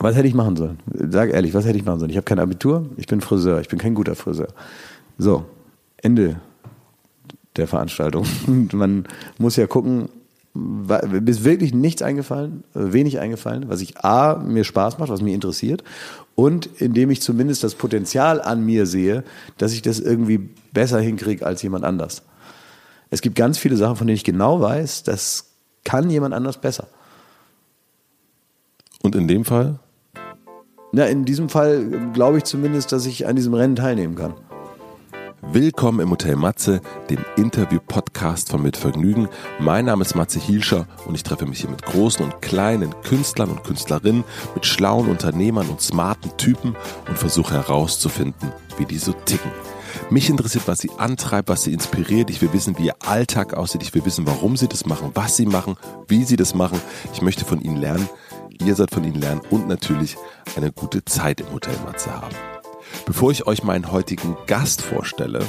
Was hätte ich machen sollen? Sag ehrlich, was hätte ich machen sollen? Ich habe kein Abitur, ich bin Friseur, ich bin kein guter Friseur. So, Ende der Veranstaltung. Man muss ja gucken, mir ist wirklich nichts eingefallen, äh, wenig eingefallen, was ich A, mir Spaß macht, was mich interessiert und indem ich zumindest das Potenzial an mir sehe, dass ich das irgendwie besser hinkriege als jemand anders. Es gibt ganz viele Sachen, von denen ich genau weiß, das kann jemand anders besser. Und in dem Fall? Na, in diesem Fall glaube ich zumindest, dass ich an diesem Rennen teilnehmen kann. Willkommen im Hotel Matze, dem Interview-Podcast von Mit Vergnügen. Mein Name ist Matze Hielscher und ich treffe mich hier mit großen und kleinen Künstlern und Künstlerinnen, mit schlauen Unternehmern und smarten Typen und versuche herauszufinden, wie die so ticken. Mich interessiert, was sie antreibt, was sie inspiriert. Ich will wissen, wie ihr Alltag aussieht. Ich will wissen, warum sie das machen, was sie machen, wie sie das machen. Ich möchte von ihnen lernen. Ihr sollt von ihnen lernen und natürlich eine gute Zeit im Hotel Matze haben. Bevor ich euch meinen heutigen Gast vorstelle,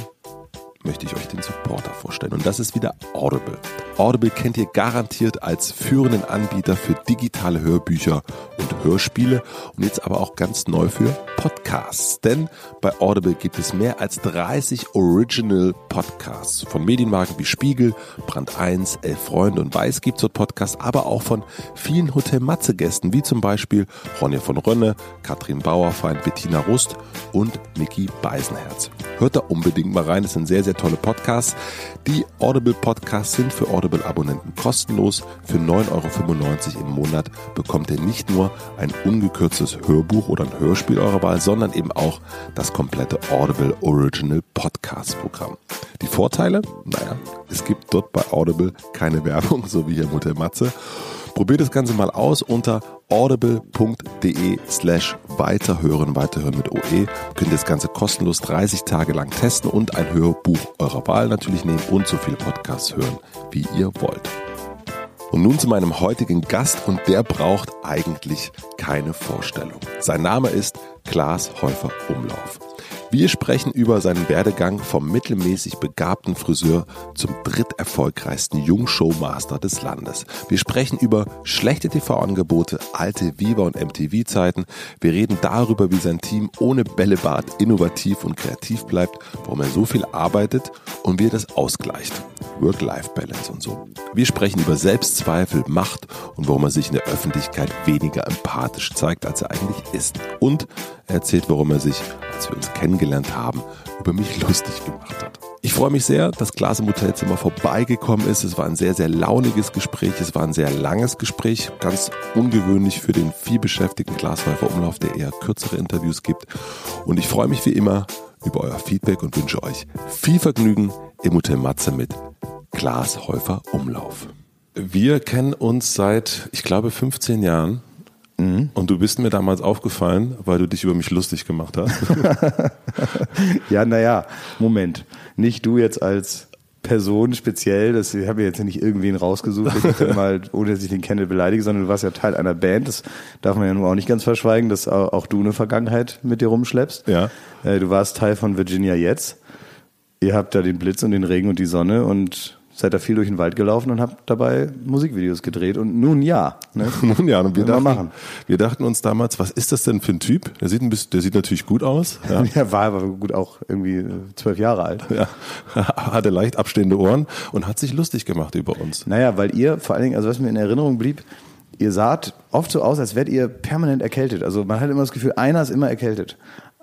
möchte ich euch den Supporter vorstellen. Und das ist wieder Audible. Audible kennt ihr garantiert als führenden Anbieter für digitale Hörbücher und Hörspiele und jetzt aber auch ganz neu für Podcasts. Denn bei Audible gibt es mehr als 30 Original Podcasts von Medienmarken wie Spiegel, Brand 1, Elf Freunde und Weiß gibt's dort Podcasts, aber auch von vielen Hotel Matze Gästen, wie zum Beispiel Ronja von Rönne, Katrin Bauerfeind, Bettina Rust und Mickey Beisenherz. Hört da unbedingt mal rein, es sind sehr, sehr tolle Podcasts. Die Audible Podcasts sind für Audible-Abonnenten kostenlos. Für 9,95 Euro im Monat bekommt ihr nicht nur ein ungekürztes Hörbuch oder ein Hörspiel eurer Wahl, sondern eben auch das komplette Audible Original Podcast Programm. Die Vorteile? Naja, es gibt dort bei Audible keine Werbung, so wie hier Hotel Matze. Probiert das Ganze mal aus unter audible.de slash weiterhören, weiterhören mit OE. Könnt ihr das Ganze kostenlos 30 Tage lang testen und ein Hörbuch eurer Wahl natürlich nehmen und so viele Podcasts hören, wie ihr wollt. Und nun zu meinem heutigen Gast und der braucht eigentlich keine Vorstellung. Sein Name ist Klaas Häufer Umlauf. Wir sprechen über seinen Werdegang vom mittelmäßig begabten Friseur zum dritterfolgreichsten Jungshowmaster des Landes. Wir sprechen über schlechte TV-Angebote, alte Viva- und MTV-Zeiten. Wir reden darüber, wie sein Team ohne Bällebad innovativ und kreativ bleibt, warum er so viel arbeitet und wie er das ausgleicht. Work-Life-Balance und so. Wir sprechen über Selbstzweifel, Macht und warum er sich in der Öffentlichkeit weniger empathisch zeigt, als er eigentlich ist. Und er erzählt, warum er sich, als wir uns kennengelernt haben, über mich lustig gemacht hat. Ich freue mich sehr, dass Klaas im Hotelzimmer vorbeigekommen ist. Es war ein sehr, sehr launiges Gespräch. Es war ein sehr langes Gespräch. Ganz ungewöhnlich für den vielbeschäftigten Klaas Häufer Umlauf, der eher kürzere Interviews gibt. Und ich freue mich wie immer über euer Feedback und wünsche euch viel Vergnügen im Hotel Matze mit Klaas Häufer Umlauf. Wir kennen uns seit, ich glaube, 15 Jahren. Und du bist mir damals aufgefallen, weil du dich über mich lustig gemacht hast. Ja, naja, Moment. Nicht du jetzt als Person speziell, das ich habe jetzt nicht irgendwen rausgesucht, ich mal, ohne dass ich den kenne, beleidige, sondern du warst ja Teil einer Band, das darf man ja nun auch nicht ganz verschweigen, dass auch auch du eine Vergangenheit mit dir rumschleppst. Ja. Äh, Du warst Teil von Virginia jetzt. Ihr habt da den Blitz und den Regen und die Sonne und seid da viel durch den Wald gelaufen und habt dabei Musikvideos gedreht und nun ja. Ne? Nun ja, und wir dachten, machen. wir dachten uns damals, was ist das denn für ein Typ? Der sieht, ein bisschen, der sieht natürlich gut aus. Ja. Ja, war aber gut auch irgendwie äh, zwölf Jahre alt. Ja, hatte leicht abstehende Ohren und hat sich lustig gemacht über uns. Naja, weil ihr vor allen Dingen, also was mir in Erinnerung blieb, ihr saht oft so aus, als wärt ihr permanent erkältet. Also man hat immer das Gefühl, einer ist immer erkältet.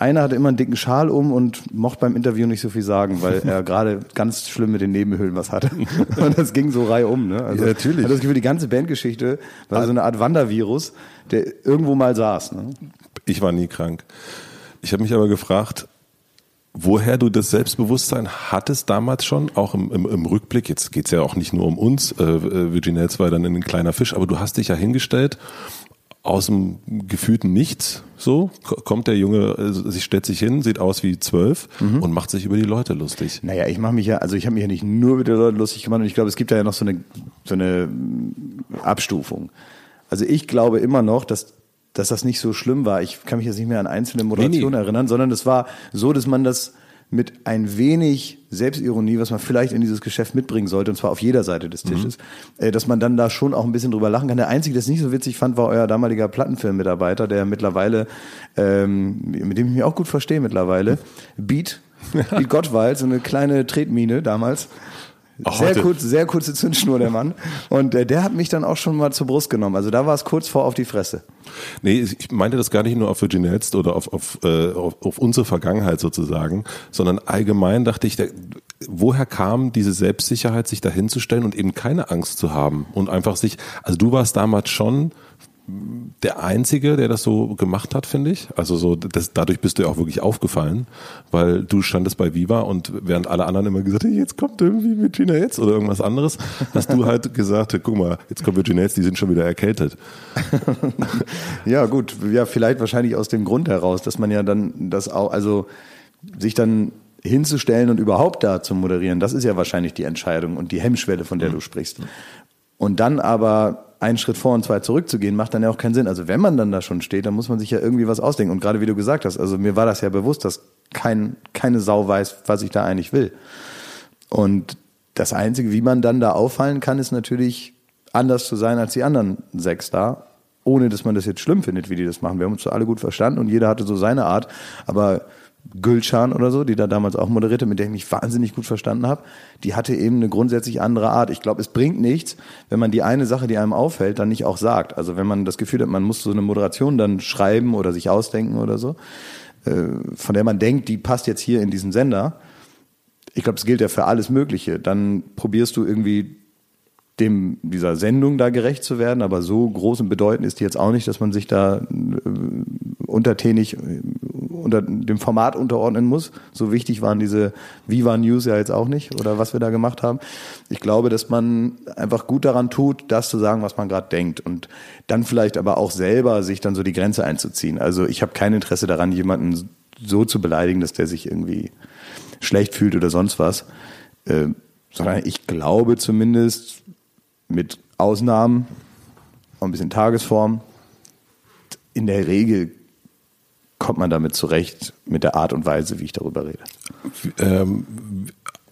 Einer hatte immer einen dicken Schal um und mochte beim Interview nicht so viel sagen, weil er gerade ganz schlimm mit den Nebenhöhlen was hatte. Und das ging so Reihe um. Ne? Also Ja, natürlich. Ich hatte das Gefühl, die ganze Bandgeschichte war so eine Art Wandervirus, der irgendwo mal saß. Ne? Ich war nie krank. Ich habe mich aber gefragt, woher du das Selbstbewusstsein hattest damals schon, auch im, im, im Rückblick. Jetzt geht's ja auch nicht nur um uns. Äh, äh, Virginia war dann ein kleiner Fisch, aber du hast dich ja hingestellt aus dem gefühlten Nichts. So ko- kommt der Junge, äh, sie stellt sich hin, sieht aus wie zwölf und macht sich über die Leute lustig. Naja, ich mache mich ja, also ich habe mich ja nicht nur mit den Leuten lustig gemacht und ich glaube, es gibt da ja noch so eine, so eine Abstufung. Also ich glaube immer noch, dass, dass das nicht so schlimm war. Ich kann mich jetzt nicht mehr an einzelne Moderationen Nee, nee. erinnern, sondern es war so, dass man das mit ein wenig Selbstironie, was man vielleicht in dieses Geschäft mitbringen sollte, und zwar auf jeder Seite des Tisches, mhm. dass man dann da schon auch ein bisschen drüber lachen kann. Der Einzige, der es nicht so witzig fand, war euer damaliger Plattenfilm-Mitarbeiter, der mittlerweile, ähm, mit dem ich mich auch gut verstehe mittlerweile, Beat, Beat Gottwald, so eine kleine Tretmine damals, sehr, kurz, sehr kurze Zündschnur, der Mann. Und äh, der hat mich dann auch schon mal zur Brust genommen. Also da war es kurz vor auf die Fresse. Nee, ich meinte das gar nicht nur auf Virginia Jetzt oder auf, auf, äh, auf, auf unsere Vergangenheit sozusagen, sondern allgemein dachte ich, der, woher kam diese Selbstsicherheit, sich dahinzustellen und eben keine Angst zu haben und einfach sich, also du warst damals schon der Einzige, der das so gemacht hat, finde ich. Also so, das, dadurch bist du ja auch wirklich aufgefallen, weil du standest bei Viva und während alle anderen immer gesagt haben, jetzt kommt irgendwie Virginia jetzt oder irgendwas anderes, hast du halt gesagt, guck mal, jetzt kommt Virginia jetzt, die sind schon wieder erkältet. ja, gut, ja, vielleicht wahrscheinlich aus dem Grund heraus, dass man ja dann das auch, also sich dann hinzustellen und überhaupt da zu moderieren, das ist ja wahrscheinlich die Entscheidung und die Hemmschwelle, von der mhm. du sprichst. Und dann aber einen Schritt vor und zwei zurückzugehen, macht dann ja auch keinen Sinn. Also wenn man dann da schon steht, dann muss man sich ja irgendwie was ausdenken. Und gerade wie du gesagt hast, also mir war das ja bewusst, dass kein, keine Sau weiß, was ich da eigentlich will. Und das Einzige, wie man dann da auffallen kann, ist natürlich anders zu sein als die anderen sechs da, ohne dass man das jetzt schlimm findet, wie die das machen. Wir haben uns alle gut verstanden und jeder hatte so seine Art, aber Gülschan oder so, die da damals auch moderierte, mit der ich mich wahnsinnig gut verstanden habe, die hatte eben eine grundsätzlich andere Art. Ich glaube, es bringt nichts, wenn man die eine Sache, die einem auffällt, dann nicht auch sagt. Also wenn man das Gefühl hat, man muss so eine Moderation dann schreiben oder sich ausdenken oder so, äh, von der man denkt, die passt jetzt hier in diesen Sender. Ich glaube, es gilt ja für alles Mögliche. Dann probierst du irgendwie dem dieser Sendung da gerecht zu werden, aber so groß und bedeutend ist die jetzt auch nicht, dass man sich da äh, untertänig äh, unter dem Format unterordnen muss. So wichtig waren diese Viva News ja jetzt auch nicht oder was wir da gemacht haben. Ich glaube, dass man einfach gut daran tut, das zu sagen, was man gerade denkt und dann vielleicht aber auch selber sich dann so die Grenze einzuziehen. Also ich habe kein Interesse daran, jemanden so zu beleidigen, dass der sich irgendwie schlecht fühlt oder sonst was. Äh, sondern ich glaube zumindest, mit Ausnahmen und ein bisschen Tagesform. In der Regel kommt man damit zurecht mit der Art und Weise, wie ich darüber rede. Ähm,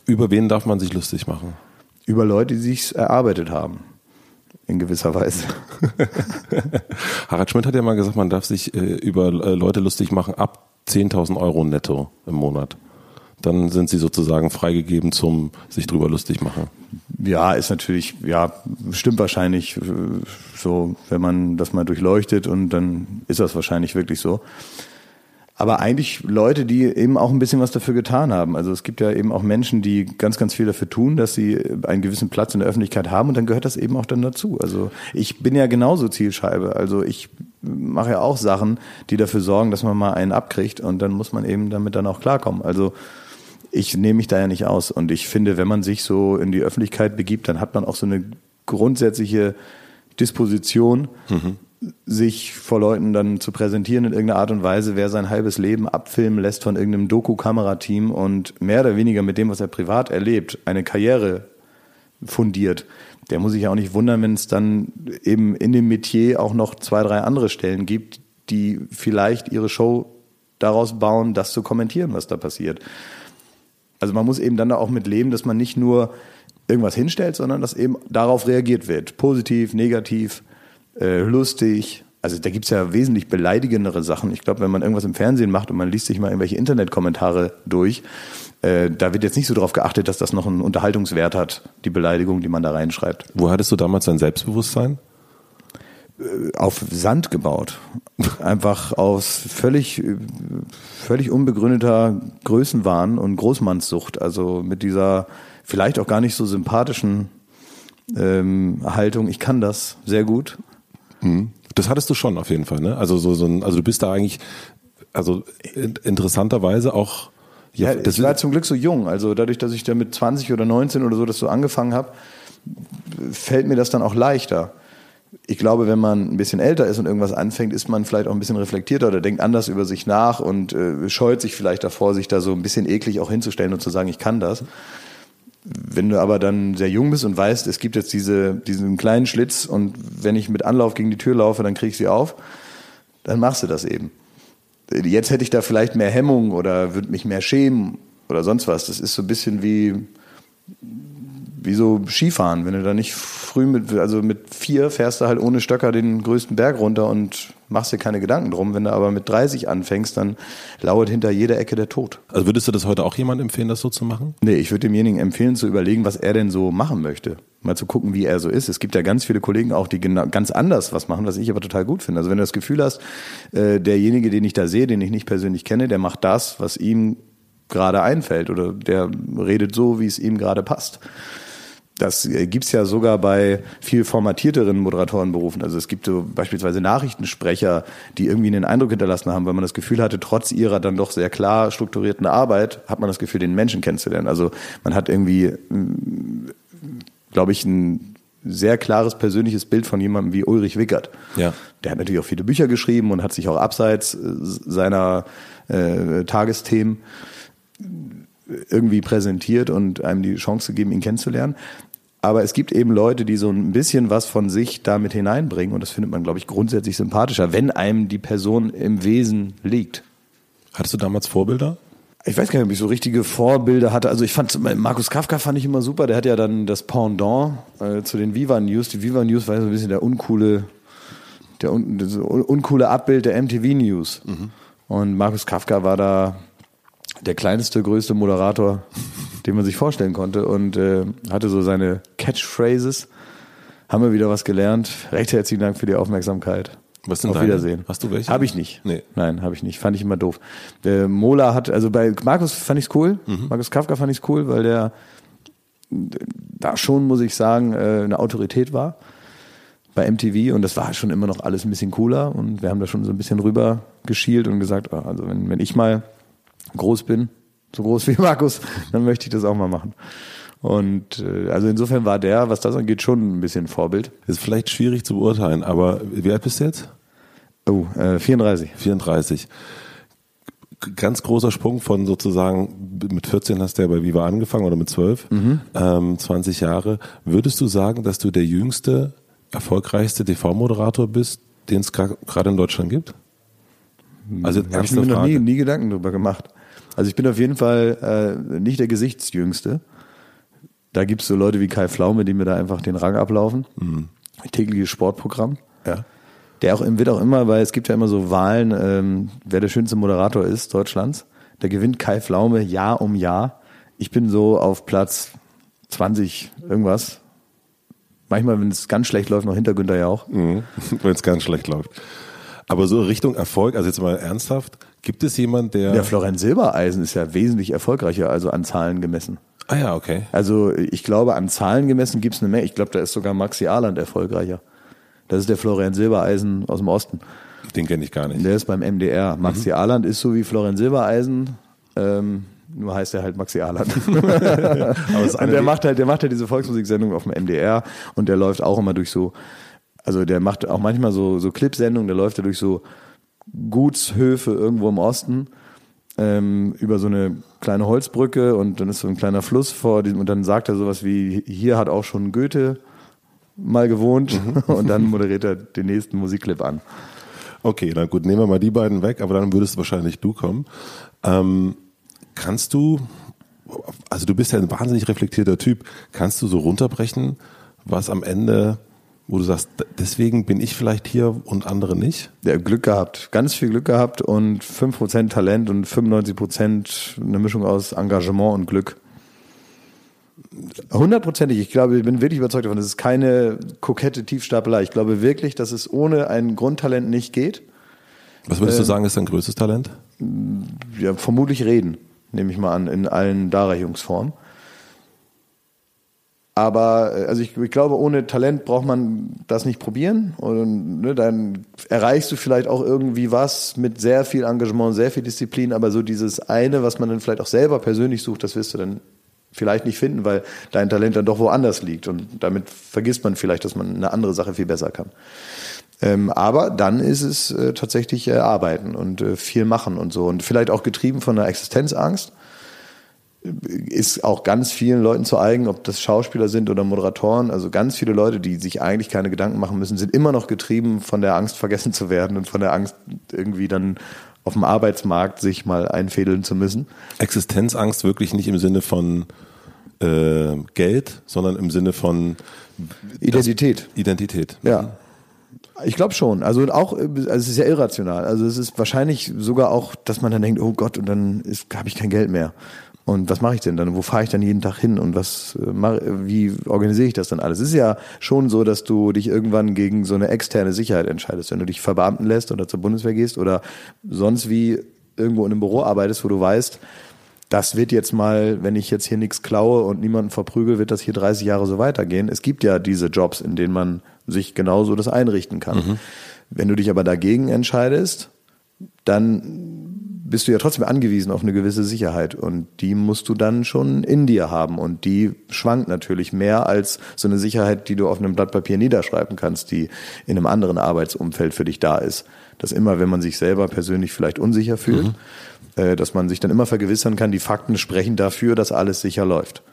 über wen darf man sich lustig machen? Über Leute, die sich erarbeitet haben. In gewisser Weise. Harald Schmidt hat ja mal gesagt, man darf sich äh, über äh, Leute lustig machen ab 10.000 Euro netto im Monat dann sind sie sozusagen freigegeben zum sich drüber lustig machen. Ja, ist natürlich, ja, stimmt wahrscheinlich äh, so, wenn man das mal durchleuchtet und dann ist das wahrscheinlich wirklich so. Aber eigentlich Leute, die eben auch ein bisschen was dafür getan haben. Also es gibt ja eben auch Menschen, die ganz, ganz viel dafür tun, dass sie einen gewissen Platz in der Öffentlichkeit haben und dann gehört das eben auch dann dazu. Also ich bin ja genauso Zielscheibe. Also ich mache ja auch Sachen, die dafür sorgen, dass man mal einen abkriegt und dann muss man eben damit dann auch klarkommen. Also ich nehme mich da ja nicht aus. Und ich finde, wenn man sich so in die Öffentlichkeit begibt, dann hat man auch so eine grundsätzliche Disposition, mhm. sich vor Leuten dann zu präsentieren in irgendeiner Art und Weise, wer sein halbes Leben abfilmen lässt von irgendeinem Doku-Kamerateam und mehr oder weniger mit dem, was er privat erlebt, eine Karriere fundiert. Der muss sich ja auch nicht wundern, wenn es dann eben in dem Metier auch noch zwei, drei andere Stellen gibt, die vielleicht ihre Show daraus bauen, das zu kommentieren, was da passiert. Also man muss eben dann da auch mit leben, dass man nicht nur irgendwas hinstellt, sondern dass eben darauf reagiert wird. Positiv, negativ, äh, lustig. Also da gibt's ja wesentlich beleidigendere Sachen. Ich glaube, wenn man irgendwas im Fernsehen macht und man liest sich mal irgendwelche Internetkommentare durch, äh, da wird jetzt nicht so darauf geachtet, dass das noch einen Unterhaltungswert hat, die Beleidigung, die man da reinschreibt. Wo hattest du damals dein Selbstbewusstsein? Äh, auf Sand gebaut. Einfach aus völlig, völlig unbegründeter Größenwahn und Großmannssucht. Also mit dieser vielleicht auch gar nicht so sympathischen ähm, Haltung. Ich kann das sehr gut. Mhm. Das hattest du schon auf jeden Fall, ne? Also so, so ein, also du bist da eigentlich, also interessanterweise auch. Ja, ja ich war zum Glück so jung. Also dadurch, dass ich da mit 20 oder 19 oder so das so angefangen habe, fällt mir das dann auch leichter ich glaube, wenn man ein bisschen älter ist und irgendwas anfängt, ist man vielleicht auch ein bisschen reflektierter oder denkt anders über sich nach und äh, scheut sich vielleicht davor, sich da so ein bisschen eklig auch hinzustellen und zu sagen, ich kann das. Wenn du aber dann sehr jung bist und weißt, es gibt jetzt diese, diesen kleinen Schlitz und wenn ich mit Anlauf gegen die Tür laufe, dann krieg ich sie auf, dann machst du das eben. Jetzt hätte ich da vielleicht mehr Hemmung oder würde mich mehr schämen oder sonst was. Das ist so ein bisschen wie, wie so Skifahren. Wenn du da nicht früh mit, also mit vier fährst du halt ohne Stöcker den größten Berg runter und machst dir keine Gedanken drum. Wenn du aber mit 30 anfängst, dann lauert hinter jeder Ecke der Tod. Also würdest du das heute auch jemandem empfehlen, das so zu machen? Nee, ich würde demjenigen empfehlen, zu überlegen, was er denn so machen möchte. Mal zu gucken, wie er so ist. Es gibt ja ganz viele Kollegen auch, die genau, ganz anders was machen, was ich aber total gut finde. Also wenn du das Gefühl hast, äh, derjenige, den ich da sehe, den ich nicht persönlich kenne, der macht das, was ihm gerade einfällt oder der redet so, wie es ihm gerade passt. Das äh, gibt's ja sogar bei viel formatierteren Moderatorenberufen. Also es gibt so beispielsweise Nachrichtensprecher, die irgendwie einen Eindruck hinterlassen haben, weil man das Gefühl hatte, trotz ihrer dann doch sehr klar strukturierten Arbeit, hat man das Gefühl, den Menschen kennenzulernen. Also man hat irgendwie, glaube ich, ein sehr klares persönliches Bild von jemandem wie Ulrich Wickert. Ja. Der hat natürlich auch viele Bücher geschrieben und hat sich auch abseits äh, seiner äh, Tagesthemen irgendwie präsentiert und einem die Chance gegeben, ihn kennenzulernen. Aber es gibt eben Leute, die so ein bisschen was von sich damit hineinbringen und das findet man, glaube ich, grundsätzlich sympathischer, wenn einem die Person im Wesen liegt. Hattest du damals Vorbilder? Ich weiß gar nicht, ob ich so richtige Vorbilder hatte. Also ich fand Markus Kafka fand ich immer super. Der hat ja dann das Pendant äh, zu den Viva News. Die Viva News war so ein bisschen der uncoole, der un, uncoole Abbild der MTV News. Mhm. Und Markus Kafka war da der kleinste, größte Moderator, den man sich vorstellen konnte und äh, hatte so seine Catchphrases. Haben wir wieder was gelernt. Recht herzlichen Dank für die Aufmerksamkeit. Was sind Auf deine? Wiedersehen. Hast du welche? Habe ich nicht. Nee. Nein, habe ich nicht. Fand ich immer doof. Der Mola hat, also bei Markus fand ich's cool. Mhm. Markus Kafka fand ich's cool, weil der da schon, muss ich sagen, äh, eine Autorität war bei MTV und das war schon immer noch alles ein bisschen cooler und wir haben da schon so ein bisschen rüber geschielt und gesagt, ah, also wenn, wenn ich mal groß bin, so groß wie Markus, dann möchte ich das auch mal machen. Und äh, also insofern war der, was das angeht, schon ein bisschen Vorbild. Ist vielleicht schwierig zu beurteilen, aber wie alt bist du jetzt? Oh, äh, 34. 34. Ganz großer Sprung von sozusagen, mit 14 hast du ja bei Viva angefangen oder mit 12, ähm, 20 Jahre. Würdest du sagen, dass du der jüngste, erfolgreichste TV-Moderator bist, den es gerade in Deutschland gibt? Also Habe ich mir noch nie, nie Gedanken drüber gemacht. Also ich bin auf jeden Fall äh, nicht der Gesichtsjüngste. Da gibt's so Leute wie Kai Pflaume, die mir da einfach den Rang ablaufen. Tägliches Sportprogramm. Ja. Der auch, wird auch immer, weil es gibt ja immer so Wahlen, ähm, wer der schönste Moderator ist Deutschlands. Da gewinnt Kai Pflaume Jahr um Jahr. Ich bin so auf Platz 20 irgendwas. Manchmal, wenn es ganz schlecht läuft, noch hinter Günther ja auch. Mhm. Wenn es ganz schlecht läuft. Aber so Richtung Erfolg, also jetzt mal ernsthaft, gibt es jemand, der. Der Florian Silbereisen ist ja wesentlich erfolgreicher, also an Zahlen gemessen. ah ja, okay. Also ich glaube, an Zahlen gemessen gibt's eine Menge. Ich glaube, da ist sogar Maxi Arland erfolgreicher. Das ist der Florian Silbereisen aus dem Osten. Den kenne ich gar nicht. Der ist beim MDR. Maxi Arland ist so wie Florian Silbereisen. Ähm, nur heißt er halt Maxi Arland. Es und der macht halt, der macht halt diese Volksmusiksendung auf dem MDR und der läuft auch immer durch so, also der macht auch manchmal so, so Clipsendungen, der läuft ja durch so Gutshöfe irgendwo im Osten ähm, über so eine kleine Holzbrücke und dann ist so ein kleiner Fluss vor diesem und dann sagt er sowas wie, hier hat auch schon Goethe mal gewohnt und dann moderiert er den nächsten Musikclip an. Okay, dann gut, nehmen wir mal die beiden weg, aber dann würdest wahrscheinlich du kommen. Ähm, kannst du, also du bist ja ein wahnsinnig reflektierter Typ, kannst du so runterbrechen, was am Ende, wo du sagst, deswegen bin ich vielleicht hier und andere nicht? Der hat Glück gehabt, ganz viel Glück gehabt und 5% Talent und 95% eine Mischung aus Engagement und Glück. Hundertprozentig, ich glaube, ich bin wirklich überzeugt davon, das ist keine kokette Tiefstapelei. Ich glaube wirklich, dass es ohne ein Grundtalent nicht geht. Was würdest Ähm. du sagen, ist dein größtes Talent? Ja, vermutlich reden, nehme ich mal an, in allen Darreichungsformen. Aber äh, also ich, ich glaube, ohne Talent braucht man das nicht probieren. Und ne, dann erreichst du vielleicht auch irgendwie was mit sehr viel Engagement, sehr viel Disziplin, aber so dieses eine, was man dann vielleicht auch selber persönlich sucht, das wirst du dann vielleicht nicht finden, weil dein Talent dann doch woanders liegt. Und damit vergisst man vielleicht, dass man eine andere Sache viel besser kann. Ähm, aber dann ist es äh, tatsächlich äh, Arbeiten und äh, viel machen und so. Und vielleicht auch getrieben von einer Existenzangst. Ist auch ganz vielen Leuten zu eigen, ob das Schauspieler sind oder Moderatoren. Also ganz viele Leute, die sich eigentlich keine Gedanken machen müssen, sind immer noch getrieben von der Angst, vergessen zu werden und von der Angst, irgendwie dann auf dem Arbeitsmarkt sich mal einfädeln zu müssen. Existenzangst wirklich nicht im Sinne von äh, Geld, sondern im Sinne von Identität. Identität. Ja. Ich glaube schon. Also auch, also es ist ja irrational. Also es ist wahrscheinlich sogar auch, dass man dann denkt, oh Gott, und dann habe ich kein Geld mehr. Und was mache ich denn dann? Wo fahre ich dann jeden Tag hin? Und was äh, mach, wie organisiere ich das dann alles? Es ist ja schon so, dass du dich irgendwann gegen so eine externe Sicherheit entscheidest, wenn du dich verbeamten lässt oder zur Bundeswehr gehst oder sonst wie irgendwo in einem Büro arbeitest, wo du weißt, das wird jetzt mal, wenn ich jetzt hier nichts klaue und niemanden verprügel, wird das hier 30 Jahre so weitergehen. Es gibt ja diese Jobs, in denen man sich genauso das einrichten kann. Mhm. Wenn du dich aber dagegen entscheidest, dann bist du ja trotzdem angewiesen auf eine gewisse Sicherheit und die musst du dann schon in dir haben und die schwankt natürlich mehr als so eine Sicherheit, die du auf einem Blatt Papier niederschreiben kannst, die in einem anderen Arbeitsumfeld für dich da ist. Dass immer, wenn man sich selber persönlich vielleicht unsicher fühlt, mhm. äh, dass man sich dann immer vergewissern kann, die Fakten sprechen dafür, dass alles sicher läuft.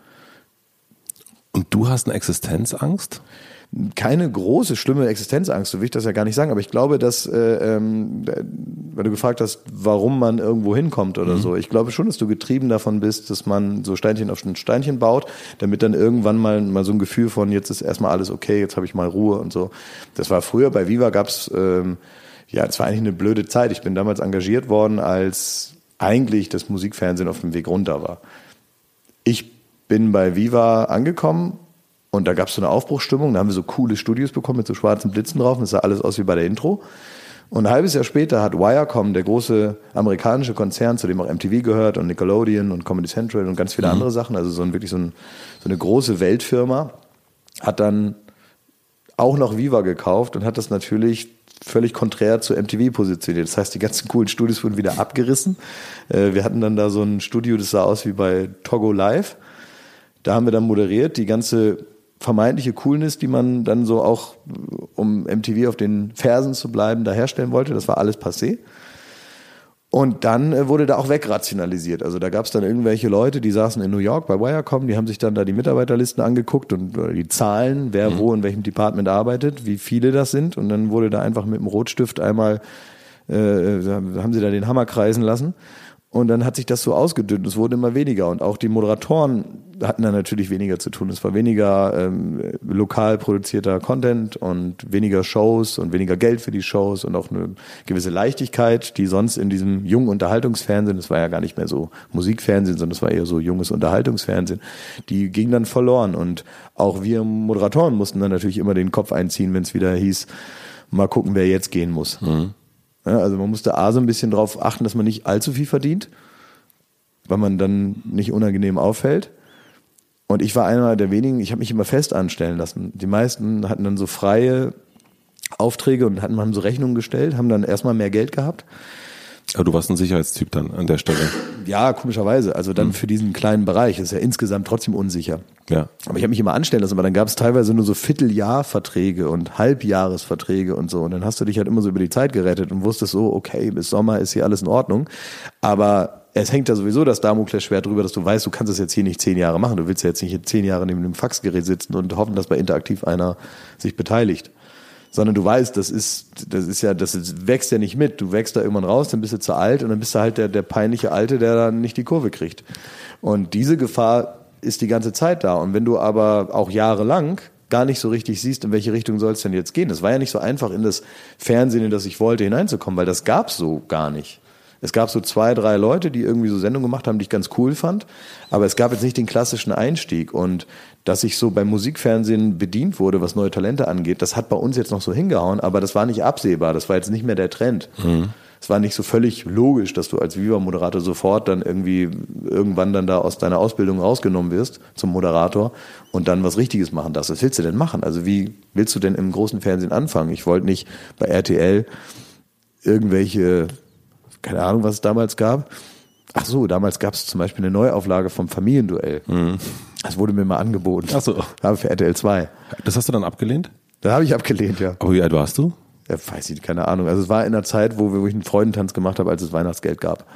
Und du hast eine Existenzangst? Keine große, schlimme Existenzangst, so will ich das ja gar nicht sagen, aber ich glaube, dass, äh, ähm, weil du gefragt hast, warum man irgendwo hinkommt oder mhm. so, ich glaube schon, dass du getrieben davon bist, dass man so Steinchen auf Steinchen baut, damit dann irgendwann mal, mal so ein Gefühl von, jetzt ist erstmal alles okay, jetzt habe ich mal Ruhe und so. Das war früher, bei Viva gab's ähm, ja, es war eigentlich eine blöde Zeit. Ich bin damals engagiert worden, als eigentlich das Musikfernsehen auf dem Weg runter war. Ich bin bei Viva angekommen und da gab es so eine Aufbruchsstimmung, da haben wir so coole Studios bekommen mit so schwarzen Blitzen drauf und es sah alles aus wie bei der Intro. Und ein halbes Jahr später hat Wirecom, der große amerikanische Konzern, zu dem auch MTV gehört und Nickelodeon und Comedy Central und ganz viele mhm. andere Sachen, also so ein, wirklich so, ein, so eine große Weltfirma, hat dann auch noch Viva gekauft und hat das natürlich völlig konträr zu MTV positioniert. Das heißt, die ganzen coolen Studios wurden wieder abgerissen. Äh, wir hatten dann da so ein Studio, das sah aus wie bei Togo Live. Da haben wir dann moderiert. Die ganze vermeintliche Coolness, die man dann so auch, um MTV auf den Fersen zu bleiben, da herstellen wollte. Das war alles passé. Und dann äh, wurde da auch wegrationalisiert. Also da gab es dann irgendwelche Leute, die saßen in New York bei Wirecom, die haben sich dann da die Mitarbeiterlisten angeguckt und die Zahlen, wer mhm. wo in welchem Department arbeitet, wie viele das sind. Und dann wurde da einfach mit dem Rotstift einmal, äh, haben sie da den Hammer kreisen lassen. Und dann hat sich das so ausgedünnt. Es wurde immer weniger. Und auch die Moderatoren hatten da natürlich weniger zu tun. Es war weniger ähm, lokal produzierter Content und weniger Shows und weniger Geld für die Shows und auch eine gewisse Leichtigkeit, die sonst in diesem jungen Unterhaltungsfernsehen, das war ja gar nicht mehr so Musikfernsehen, sondern es war eher so junges Unterhaltungsfernsehen, die ging dann verloren. Und auch wir Moderatoren mussten dann natürlich immer den Kopf einziehen, wenn es wieder hieß, mal gucken, wer jetzt gehen muss. Mhm. Ja, also man musste A so ein bisschen darauf achten, dass man nicht allzu viel verdient, weil man dann nicht unangenehm auffällt. Und ich war einer der wenigen, ich habe mich immer fest anstellen lassen. Die meisten hatten dann so freie Aufträge und hatten man so Rechnungen gestellt, haben dann erstmal mehr Geld gehabt. Aber du warst ein Sicherheitstyp dann an der Stelle. Ja, komischerweise. Also dann mhm. für diesen kleinen Bereich. Ist ja insgesamt trotzdem unsicher. Ja. Aber ich habe mich immer anstellen lassen, aber dann gab es teilweise nur so Vierteljahrverträge und Halbjahresverträge und so. Und dann hast du dich halt immer so über die Zeit gerettet und wusstest so, okay, bis Sommer ist hier alles in Ordnung. Aber es hängt da sowieso das Damoklesschwert drüber, dass du weißt, du kannst das jetzt hier nicht zehn Jahre machen. Du willst ja jetzt nicht hier zehn Jahre neben einem Faxgerät sitzen und hoffen, dass bei Interaktiv einer sich beteiligt sondern du weißt, das ist, das ist ja, das wächst ja nicht mit. Du wächst da irgendwann raus, dann bist du zu alt und dann bist du halt der, der peinliche Alte, der dann nicht die Kurve kriegt. Und diese Gefahr ist die ganze Zeit da. Und wenn du aber auch jahrelang gar nicht so richtig siehst, in welche Richtung soll es denn jetzt gehen. Das war ja nicht so einfach, in das Fernsehen, in das ich wollte, hineinzukommen, weil das gab's so gar nicht. Es gab so zwei, drei Leute, die irgendwie so Sendungen gemacht haben, die ich ganz cool fand. Aber es gab jetzt nicht den klassischen Einstieg. Und dass ich so beim Musikfernsehen bedient wurde, was neue Talente angeht, das hat bei uns jetzt noch so hingehauen, aber das war nicht absehbar. Das war jetzt nicht mehr der Trend. Mhm. Es war nicht so völlig logisch, dass du als Viva-Moderator sofort dann irgendwie irgendwann dann da aus deiner Ausbildung rausgenommen wirst zum Moderator und dann was Richtiges machen darfst. Was willst du denn machen? Also wie willst du denn im großen Fernsehen anfangen? Ich wollte nicht bei RTL irgendwelche keine Ahnung, was es damals gab. Ach so, damals gab es zum Beispiel eine Neuauflage vom Familienduell. Mhm. Das wurde mir mal angeboten. Ach so. Habe für RTL 2. Das hast du dann abgelehnt? Das habe ich abgelehnt, ja. Aber wie alt warst du? äh, weiß ich, keine Ahnung. Also es war in einer Zeit, wo, wo ich einen Freudentanz gemacht habe, als es Weihnachtsgeld gab.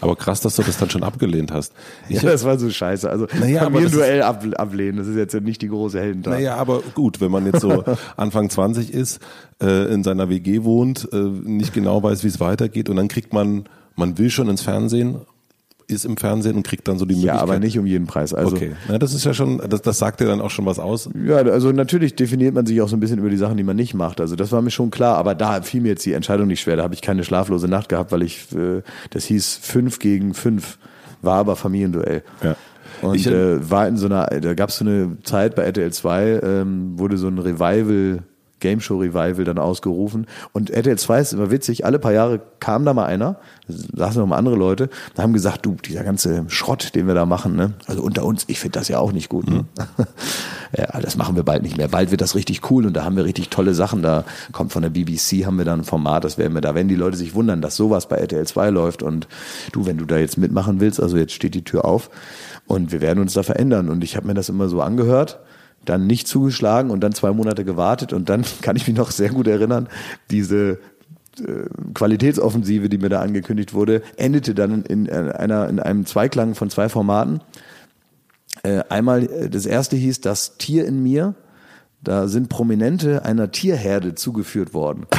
Aber krass, dass du das dann schon abgelehnt hast. Ich ja, das war so scheiße. Also naja, Familienduell ab, ablehnen, das ist jetzt nicht die große Heldentat. Naja, aber gut, wenn man jetzt so Anfang 20 ist, äh, in seiner WG wohnt, äh, nicht genau weiß, wie es weitergeht und dann kriegt man, man will schon ins Fernsehen, ist im Fernsehen und kriegt dann so die Möglichkeit. Ja, aber nicht um jeden Preis. Also, okay, ja, das ist ja schon, das, das sagt ja dann auch schon was aus. Ja, also natürlich definiert man sich auch so ein bisschen über die Sachen, die man nicht macht. Also das war mir schon klar, aber da fiel mir jetzt die Entscheidung nicht schwer. Da habe ich keine schlaflose Nacht gehabt, weil ich, äh, das hieß fünf gegen fünf, war aber Familienduell. Ja. Und ich, äh, war in so einer, da gab es so eine Zeit bei RTL 2, ähm, wurde so ein Revival Game Show Revival dann ausgerufen. Und RTL 2 ist immer witzig, alle paar Jahre kam da mal einer, da saßen noch mal andere Leute, und haben gesagt, du, dieser ganze Schrott, den wir da machen, ne? Also unter uns, ich finde das ja auch nicht gut. Ne? Mhm. ja, das machen wir bald nicht mehr. Bald wird das richtig cool und da haben wir richtig tolle Sachen. Da kommt von der BBC, haben wir dann ein Format, das werden wir da, wenn die Leute sich wundern, dass sowas bei RTL 2 läuft und du, wenn du da jetzt mitmachen willst, also jetzt steht die Tür auf und wir werden uns da verändern. Und ich habe mir das immer so angehört dann nicht zugeschlagen und dann zwei Monate gewartet und dann kann ich mich noch sehr gut erinnern, diese äh, Qualitätsoffensive, die mir da angekündigt wurde, endete dann in einer in einem Zweiklang von zwei Formaten. Äh, einmal äh, das erste hieß das Tier in mir. Da sind Prominente einer Tierherde zugeführt worden.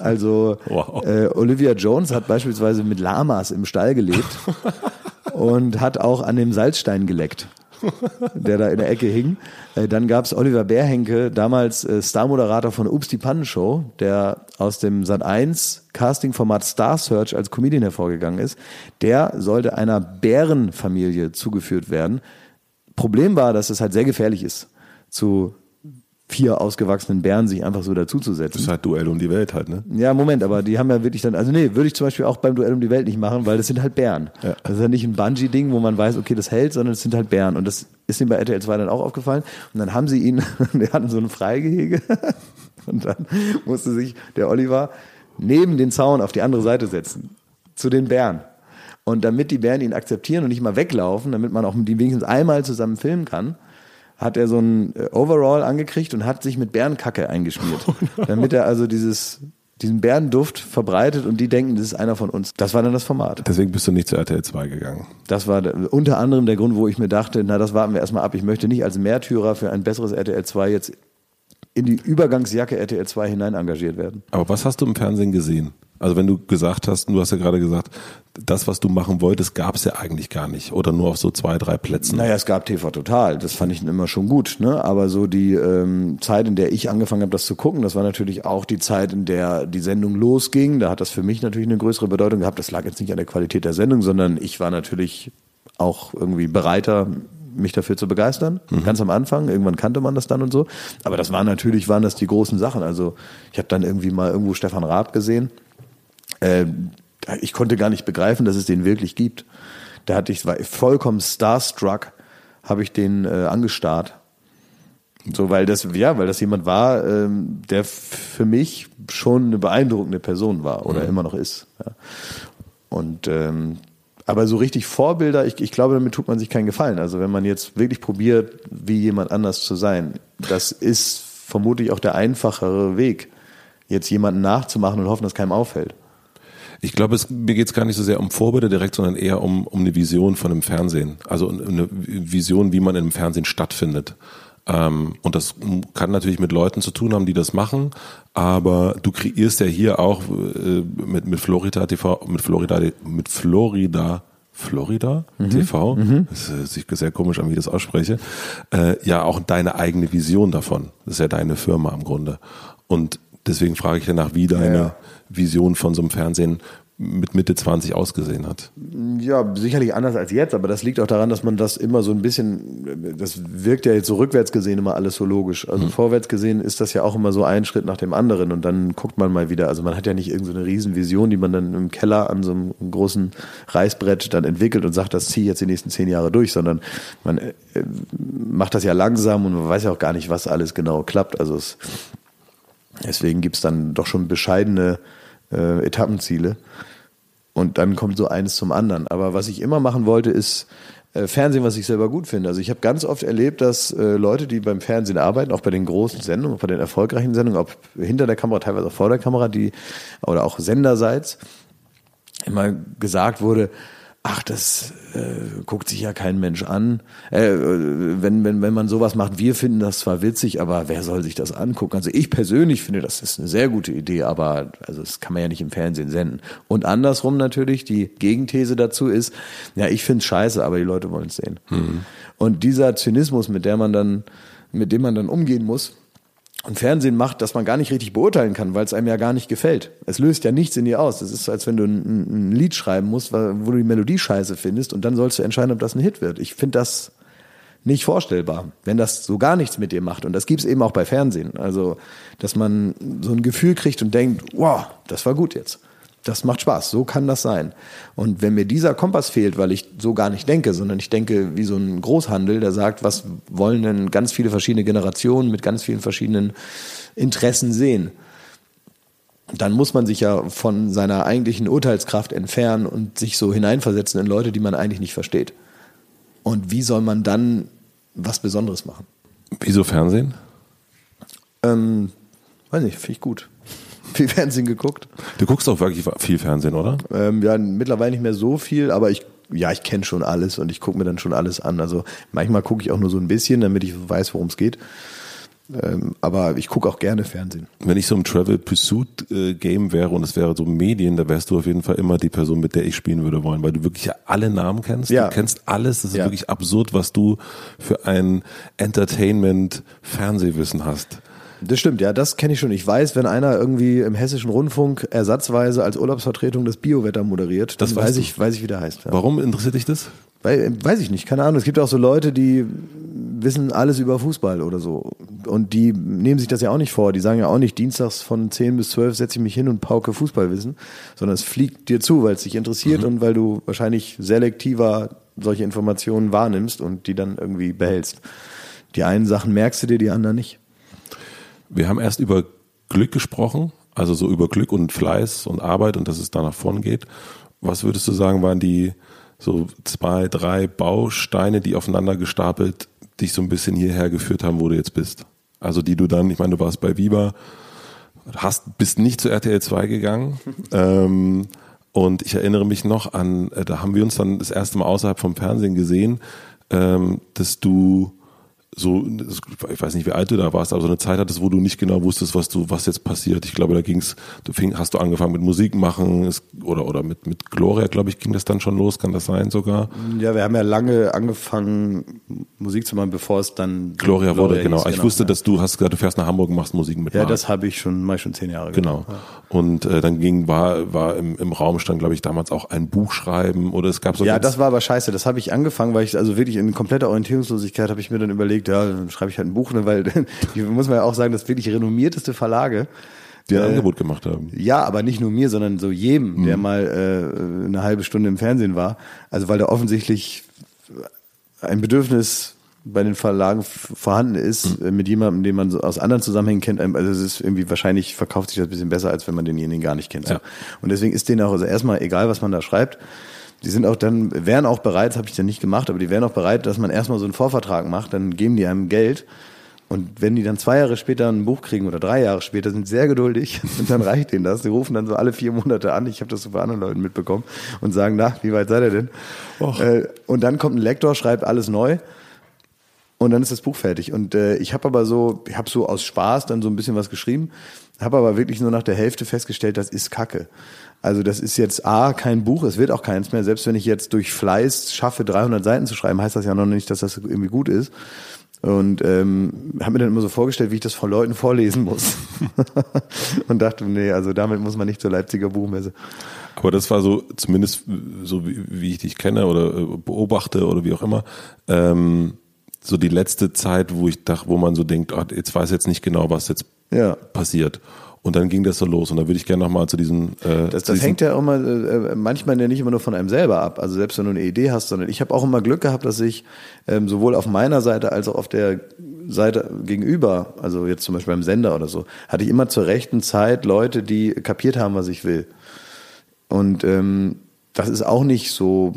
Also wow. äh, Olivia Jones hat beispielsweise mit Lamas im Stall gelebt und hat auch an dem Salzstein geleckt der da in der Ecke hing. Äh, dann gab es Oliver Bärhenke, damals äh, Starmoderator von Ups die Pannenshow, der aus dem Sat 1 Castingformat Star Search als Comedian hervorgegangen ist. Der sollte einer Bärenfamilie zugeführt werden. Problem war, dass es halt sehr gefährlich ist, zu vier ausgewachsenen Bären sich einfach so dazuzusetzen. Das ist halt Duell um die Welt halt, ne? Ja, Moment, aber die haben ja wirklich dann, also nee, würde ich zum Beispiel auch beim Duell um die Welt nicht machen, weil das sind halt Bären. Ja. Das ist ja nicht ein Bungee-Ding, wo man weiß, okay, das hält, sondern es sind halt Bären. Und das ist ihm bei RTL 2 dann auch aufgefallen. Und dann haben sie ihn, wir hatten so ein Freigehege. Und dann musste sich der Oliver neben den Zaun auf die andere Seite setzen. Zu den Bären. Und damit die Bären ihn akzeptieren und nicht mal weglaufen, damit man auch mit ihm wenigstens einmal zusammen filmen kann, hat er so ein äh, Overall angekriegt und hat sich mit Bärenkacke eingeschmiert. Oh no. Damit er also dieses, diesen Bärenduft verbreitet und die denken, das ist einer von uns. Das war dann das Format. Deswegen bist du nicht zu RTL 2 gegangen. Das war unter anderem der Grund, wo ich mir dachte, na, das warten wir erstmal ab. Ich möchte nicht als Märtyrer für ein besseres RTL 2 jetzt in die Übergangsjacke RTL 2 hinein engagiert werden. Aber was hast du im Fernsehen gesehen? Also wenn du gesagt hast, du hast ja gerade gesagt, das, was du machen wolltest, gab es ja eigentlich gar nicht oder nur auf so zwei, drei Plätzen. Naja, es gab TV Total, das fand ich immer schon gut. Ne? Aber so die ähm, Zeit, in der ich angefangen habe, das zu gucken, das war natürlich auch die Zeit, in der die Sendung losging. Da hat das für mich natürlich eine größere Bedeutung gehabt. Das lag jetzt nicht an der Qualität der Sendung, sondern ich war natürlich auch irgendwie bereiter, mich dafür zu begeistern. Mhm. Ganz am Anfang, irgendwann kannte man das dann und so. Aber das waren natürlich, waren das die großen Sachen. Also ich habe dann irgendwie mal irgendwo Stefan Raab gesehen äh, ich konnte gar nicht begreifen, dass es den wirklich gibt. Da hatte ich, war vollkommen starstruck, habe ich den äh, angestarrt. So, weil das, ja, weil das jemand war, ähm, der für mich schon eine beeindruckende Person war oder mhm. immer noch ist. Ja. Und ähm, aber so richtig Vorbilder, ich, ich glaube, damit tut man sich keinen Gefallen. Also wenn man jetzt wirklich probiert, wie jemand anders zu sein, das ist vermutlich auch der einfachere Weg, jetzt jemanden nachzumachen und hoffen, dass keinem auffällt. Ich glaube, es, mir geht es gar nicht so sehr um Vorbilder direkt, sondern eher um, um eine Vision von einem Fernsehen. Also eine Vision, wie man im Fernsehen stattfindet. Ähm, und das kann natürlich mit Leuten zu tun haben, die das machen, aber du kreierst ja hier auch äh, mit, mit Florida TV, mit Florida, mit Florida Florida mhm. TV, mhm. das sieht sehr komisch an, wie ich das ausspreche, äh, ja auch deine eigene Vision davon. Das ist ja deine Firma im Grunde. Und deswegen frage ich danach, wie deine, ja. Vision von so einem Fernsehen mit Mitte 20 ausgesehen hat. Ja, sicherlich anders als jetzt, aber das liegt auch daran, dass man das immer so ein bisschen, das wirkt ja jetzt so rückwärts gesehen immer alles so logisch. Also mhm. vorwärts gesehen ist das ja auch immer so ein Schritt nach dem anderen und dann guckt man mal wieder. Also man hat ja nicht irgendeine so Riesenvision, die man dann im Keller an so einem großen Reißbrett dann entwickelt und sagt, das ziehe ich jetzt die nächsten zehn Jahre durch, sondern man äh, macht das ja langsam und man weiß ja auch gar nicht, was alles genau klappt. Also es Deswegen gibt es dann doch schon bescheidene äh, Etappenziele. Und dann kommt so eines zum anderen. Aber was ich immer machen wollte, ist äh, Fernsehen, was ich selber gut finde. Also ich habe ganz oft erlebt, dass äh, Leute, die beim Fernsehen arbeiten, auch bei den großen Sendungen, bei den erfolgreichen Sendungen, ob hinter der Kamera, teilweise auch vor der Kamera, die oder auch senderseits, immer gesagt wurde, ach, das äh, guckt sich ja kein Mensch an. Äh, wenn, wenn, wenn man sowas macht, wir finden das zwar witzig, aber wer soll sich das angucken? Also ich persönlich finde, das ist eine sehr gute Idee, aber also das kann man ja nicht im Fernsehen senden. Und andersrum natürlich, die Gegenthese dazu ist, ja, ich finde es scheiße, aber die Leute wollen es sehen. Mhm. Und dieser Zynismus, mit der man dann, mit dem man dann umgehen muss, und Fernsehen macht, dass man gar nicht richtig beurteilen kann, weil es einem ja gar nicht gefällt. Es löst ja nichts in dir aus. Das ist, als wenn du ein, ein Lied schreiben musst, wo du die Melodie scheiße findest und dann sollst du entscheiden, ob das ein Hit wird. Ich finde das nicht vorstellbar, wenn das so gar nichts mit dir macht. Und das gibt's eben auch bei Fernsehen. Also, dass man so ein Gefühl kriegt und denkt, wow, das war gut jetzt das macht Spaß, so kann das sein. Und wenn mir dieser Kompass fehlt, weil ich so gar nicht denke, sondern ich denke wie so ein Großhandel, der sagt, was wollen denn ganz viele verschiedene Generationen mit ganz vielen verschiedenen Interessen sehen, dann muss man sich ja von seiner eigentlichen Urteilskraft entfernen und sich so hineinversetzen in Leute, die man eigentlich nicht versteht. Und wie soll man dann was Besonderes machen? Wieso Fernsehen? Ähm, weiß nicht, finde ich gut viel Fernsehen geguckt. Du guckst auch wirklich viel Fernsehen, oder? Ähm, ja, mittlerweile nicht mehr so viel, aber ich ja, ich kenne schon alles und ich gucke mir dann schon alles an. Also manchmal gucke ich auch nur so ein bisschen, damit ich weiß, worum es geht. Ähm, aber ich gucke auch gerne Fernsehen. Wenn ich so im Travel Pursuit äh, Game wäre und es wäre so Medien, da wärst du auf jeden Fall immer die Person, mit der ich spielen würde wollen, weil du wirklich alle Namen kennst. Ja. Du kennst alles. Das ist ja. wirklich absurd, was du für ein Entertainment-Fernsehwissen hast. Das stimmt, ja, das kenne ich schon. Ich weiß, wenn einer irgendwie im hessischen Rundfunk ersatzweise als Urlaubsvertretung das Biowetter moderiert, das weiß ich, weiß ich, wie der heißt. Ja. Warum interessiert dich das? Weil, weiß ich nicht, keine Ahnung. Es gibt auch so Leute, die wissen alles über Fußball oder so. Und die nehmen sich das ja auch nicht vor. Die sagen ja auch nicht, dienstags von 10 bis 12 setze ich mich hin und pauke Fußballwissen, sondern es fliegt dir zu, weil es dich interessiert mhm. und weil du wahrscheinlich selektiver solche Informationen wahrnimmst und die dann irgendwie behältst. Die einen Sachen merkst du dir, die anderen nicht. Wir haben erst über Glück gesprochen, also so über Glück und Fleiß und Arbeit und dass es da nach vorn geht. Was würdest du sagen, waren die so zwei, drei Bausteine, die aufeinander gestapelt dich so ein bisschen hierher geführt haben, wo du jetzt bist? Also die du dann, ich meine, du warst bei Viva, hast, bist nicht zu RTL 2 gegangen. ähm, und ich erinnere mich noch an, äh, da haben wir uns dann das erste Mal außerhalb vom Fernsehen gesehen, ähm, dass du so, ich weiß nicht, wie alt du da warst, aber so eine Zeit hattest, wo du nicht genau wusstest, was du, was jetzt passiert. Ich glaube, da ging's, du fing, hast du angefangen mit Musik machen oder, oder mit, mit Gloria, glaube ich, ging das dann schon los, kann das sein sogar? Ja, wir haben ja lange angefangen, Musik zu machen, bevor es dann Gloria, Gloria wurde, genau. Hieß, ich genau, wusste, ja. dass du hast gesagt, du fährst nach Hamburg und machst Musik mit Ja, Marc. das habe ich schon, ich schon zehn Jahre. Genau. genau. Und äh, dann ging, war, war im, im Raum stand, glaube ich, damals auch ein Buch schreiben oder es gab so. Ja, das war aber scheiße. Das habe ich angefangen, weil ich also wirklich in kompletter Orientierungslosigkeit habe ich mir dann überlegt, ja, dann schreibe ich halt ein Buch, ne, weil muss man ja auch sagen, das wirklich renommierteste Verlage die ein äh, Angebot gemacht haben. Ja, aber nicht nur mir, sondern so jedem, mhm. der mal äh, eine halbe Stunde im Fernsehen war. Also weil da offensichtlich ein Bedürfnis bei den Verlagen vorhanden ist, mhm. mit jemandem, den man so aus anderen Zusammenhängen kennt. Also es ist irgendwie wahrscheinlich verkauft sich das ein bisschen besser, als wenn man denjenigen gar nicht kennt. Ja. Und deswegen ist denen auch also erstmal egal, was man da schreibt. Die sind auch dann, wären auch bereit, das habe ich dann nicht gemacht, aber die wären auch bereit, dass man erstmal so einen Vorvertrag macht, dann geben die einem Geld. Und wenn die dann zwei Jahre später ein Buch kriegen oder drei Jahre später, sind sehr geduldig und dann reicht denen das. Die rufen dann so alle vier Monate an, ich habe das so bei anderen Leuten mitbekommen, und sagen, na, wie weit seid ihr denn? Och. Äh, und dann kommt ein Lektor, schreibt alles neu und dann ist das Buch fertig. Und äh, ich habe aber so, ich habe so aus Spaß dann so ein bisschen was geschrieben, habe aber wirklich nur nach der Hälfte festgestellt, das ist Kacke. Also das ist jetzt A, kein Buch, es wird auch keins mehr. Selbst wenn ich jetzt durch Fleiß schaffe, 300 Seiten zu schreiben, heißt das ja noch nicht, dass das irgendwie gut ist. Und ähm, habe mir dann immer so vorgestellt, wie ich das von Leuten vorlesen muss. und dachte, nee, also damit muss man nicht zur Leipziger Buchmesse. Aber das war so, zumindest so wie, wie ich dich kenne oder äh, beobachte oder wie auch immer, ähm, so die letzte Zeit, wo ich dachte, wo man so denkt, oh, jetzt weiß jetzt nicht genau, was jetzt ja. passiert. Und dann ging das so los. Und da würde ich gerne nochmal zu diesem. Äh, das, das hängt ja auch mal äh, manchmal ja nicht immer nur von einem selber ab. Also selbst wenn du eine Idee hast, sondern ich habe auch immer Glück gehabt, dass ich ähm, sowohl auf meiner Seite als auch auf der Seite gegenüber, also jetzt zum Beispiel beim Sender oder so, hatte ich immer zur rechten Zeit Leute, die kapiert haben, was ich will. Und ähm, das ist auch nicht so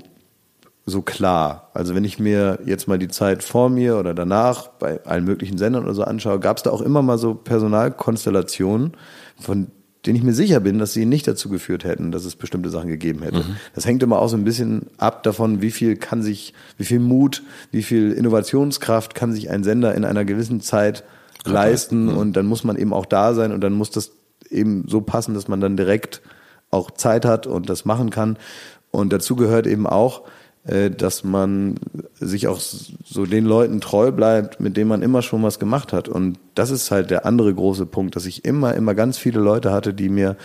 so klar. Also wenn ich mir jetzt mal die Zeit vor mir oder danach bei allen möglichen Sendern oder so anschaue, gab es da auch immer mal so Personalkonstellationen, von denen ich mir sicher bin, dass sie nicht dazu geführt hätten, dass es bestimmte Sachen gegeben hätte. Mhm. Das hängt immer auch so ein bisschen ab davon, wie viel kann sich, wie viel Mut, wie viel Innovationskraft kann sich ein Sender in einer gewissen Zeit okay. leisten mhm. und dann muss man eben auch da sein und dann muss das eben so passen, dass man dann direkt auch Zeit hat und das machen kann. Und dazu gehört eben auch, dass man sich auch so den Leuten treu bleibt, mit denen man immer schon was gemacht hat. Und das ist halt der andere große Punkt, dass ich immer, immer ganz viele Leute hatte, die mir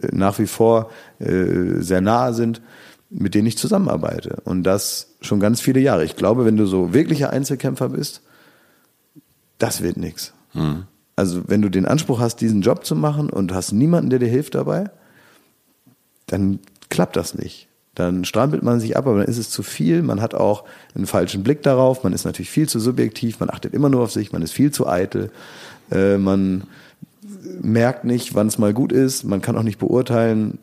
äh, nach wie vor äh, sehr nahe sind, mit denen ich zusammenarbeite. Und das schon ganz viele Jahre. Ich glaube, wenn du so wirklicher Einzelkämpfer bist, das wird nichts. Mhm. Also wenn du den Anspruch hast, diesen Job zu machen und hast niemanden, der dir hilft dabei, dann klappt das nicht dann strampelt man sich ab, aber dann ist es zu viel. Man hat auch einen falschen Blick darauf. Man ist natürlich viel zu subjektiv. Man achtet immer nur auf sich. Man ist viel zu eitel. Äh, man merkt nicht, wann es mal gut ist. Man kann auch nicht beurteilen,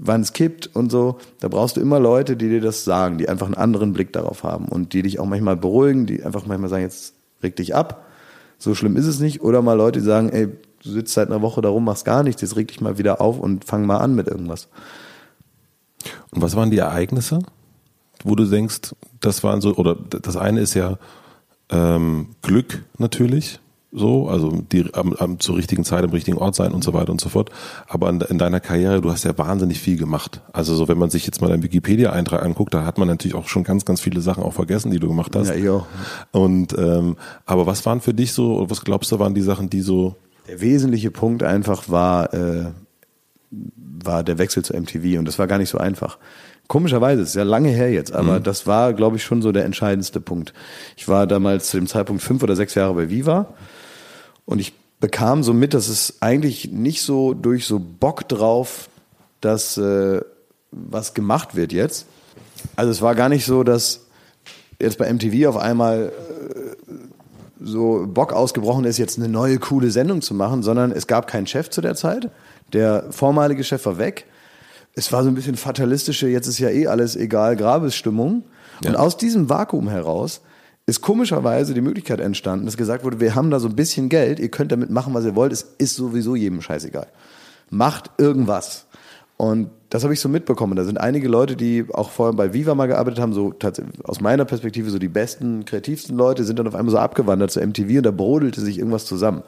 wann es kippt und so. Da brauchst du immer Leute, die dir das sagen, die einfach einen anderen Blick darauf haben und die dich auch manchmal beruhigen, die einfach manchmal sagen, jetzt reg dich ab. So schlimm ist es nicht. Oder mal Leute, die sagen, ey, du sitzt seit einer Woche da rum, machst gar nichts, jetzt reg dich mal wieder auf und fang mal an mit irgendwas. Und was waren die Ereignisse, wo du denkst, das waren so, oder das eine ist ja ähm, Glück natürlich, so, also die am, am, zur richtigen Zeit am richtigen Ort sein und so weiter und so fort. Aber in, in, deiner Karriere, du hast ja wahnsinnig viel gemacht. Also so, wenn man sich jetzt mal deinen Wikipedia-Eintrag anguckt, da hat man natürlich auch schon ganz, ganz viele Sachen auch vergessen, die du gemacht hast. Ja, ich auch. Und ähm, aber was waren für dich so, oder was glaubst du, waren die Sachen, die so der wesentliche Punkt einfach war, äh, war der Wechsel zu MTV und das war gar nicht so einfach. Komischerweise, es ist ja lange her jetzt, aber mhm. das war, glaube ich, schon so der entscheidendste Punkt. Ich war damals zu dem Zeitpunkt fünf oder sechs Jahre bei Viva und ich bekam so mit, dass es eigentlich nicht so durch so Bock drauf, dass äh, was gemacht wird jetzt. Also es war gar nicht so, dass jetzt bei MTV auf einmal äh, so Bock ausgebrochen ist, jetzt eine neue coole Sendung zu machen, sondern es gab keinen Chef zu der Zeit. Der vormalige Chef war weg. Es war so ein bisschen fatalistische, jetzt ist ja eh alles egal, Grabesstimmung. Ja. Und aus diesem Vakuum heraus ist komischerweise die Möglichkeit entstanden, dass gesagt wurde, wir haben da so ein bisschen Geld, ihr könnt damit machen, was ihr wollt, es ist sowieso jedem scheißegal. Macht irgendwas. Und das habe ich so mitbekommen. Da sind einige Leute, die auch vorher bei Viva mal gearbeitet haben, so aus meiner Perspektive so die besten, kreativsten Leute, sind dann auf einmal so abgewandert zu MTV und da brodelte sich irgendwas zusammen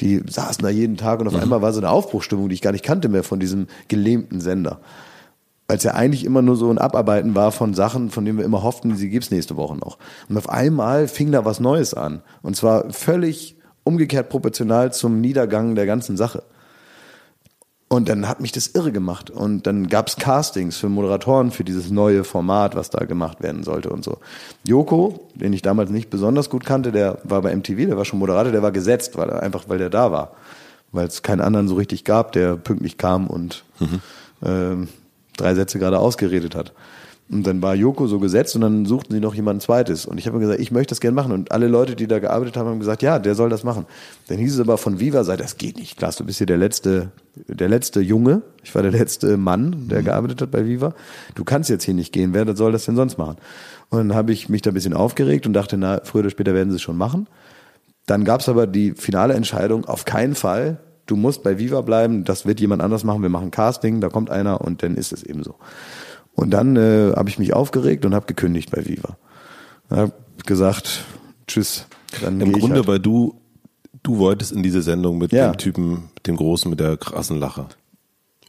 die saßen da jeden Tag und auf mhm. einmal war so eine Aufbruchstimmung, die ich gar nicht kannte mehr von diesem gelähmten Sender. Weil es ja eigentlich immer nur so ein Abarbeiten war von Sachen, von denen wir immer hofften, sie gibt's nächste Woche noch. Und auf einmal fing da was Neues an. Und zwar völlig umgekehrt proportional zum Niedergang der ganzen Sache. Und dann hat mich das irre gemacht. Und dann gab's Castings für Moderatoren für dieses neue Format, was da gemacht werden sollte und so. Joko, den ich damals nicht besonders gut kannte, der war bei MTV, der war schon Moderator, der war gesetzt, weil er einfach, weil der da war. Weil es keinen anderen so richtig gab, der pünktlich kam und mhm. ähm, drei Sätze gerade ausgeredet hat. Und dann war Joko so gesetzt und dann suchten sie noch jemanden zweites. Und ich habe gesagt, ich möchte das gerne machen. Und alle Leute, die da gearbeitet haben, haben gesagt, ja, der soll das machen. Dann hieß es aber von Viva Seite, das geht nicht. Klar, du bist hier der letzte, der letzte Junge. Ich war der letzte Mann, der mhm. gearbeitet hat bei Viva. Du kannst jetzt hier nicht gehen. Wer soll das denn sonst machen? Und dann habe ich mich da ein bisschen aufgeregt und dachte, na, früher oder später werden sie es schon machen. Dann gab es aber die finale Entscheidung, auf keinen Fall. Du musst bei Viva bleiben. Das wird jemand anders machen. Wir machen Casting. Da kommt einer und dann ist es eben so. Und dann äh, habe ich mich aufgeregt und habe gekündigt bei Viva. Habe gesagt, tschüss. Dann Im Grunde, halt. weil du du wolltest in diese Sendung mit ja. dem Typen, dem Großen mit der krassen Lache.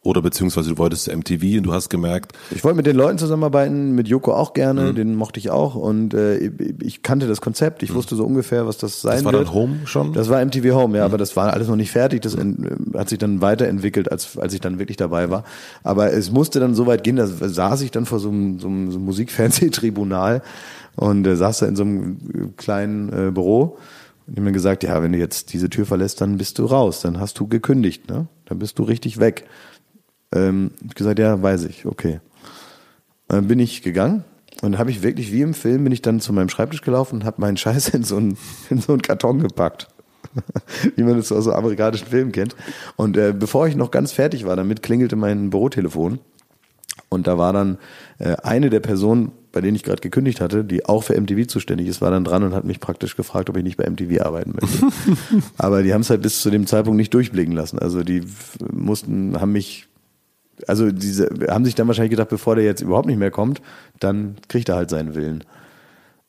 Oder beziehungsweise du wolltest zu MTV und du hast gemerkt. Ich wollte mit den Leuten zusammenarbeiten, mit Joko auch gerne, mhm. den mochte ich auch und äh, ich kannte das Konzept, ich mhm. wusste so ungefähr, was das sein wird. Das war wird. dann Home schon? Das war MTV Home, ja, mhm. aber das war alles noch nicht fertig, das in, hat sich dann weiterentwickelt, als, als ich dann wirklich dabei war. Aber es musste dann so weit gehen, da saß ich dann vor so einem, so einem, so einem Musikfernsehtribunal und äh, saß da in so einem kleinen äh, Büro und ich mir gesagt, ja, wenn du jetzt diese Tür verlässt, dann bist du raus, dann hast du gekündigt, ne? Dann bist du richtig weg. Ähm, ich gesagt, ja, weiß ich, okay. Dann bin ich gegangen und habe ich wirklich wie im Film bin ich dann zu meinem Schreibtisch gelaufen und habe meinen Scheiß in so einen, in so einen Karton gepackt. wie man das aus so amerikanischen Filmen kennt. Und äh, bevor ich noch ganz fertig war damit, klingelte mein Bürotelefon. Und da war dann äh, eine der Personen, bei denen ich gerade gekündigt hatte, die auch für MTV zuständig ist, war dann dran und hat mich praktisch gefragt, ob ich nicht bei MTV arbeiten möchte. Aber die haben es halt bis zu dem Zeitpunkt nicht durchblicken lassen. Also die mussten, haben mich, also diese, haben sich dann wahrscheinlich gedacht, bevor der jetzt überhaupt nicht mehr kommt, dann kriegt er halt seinen Willen.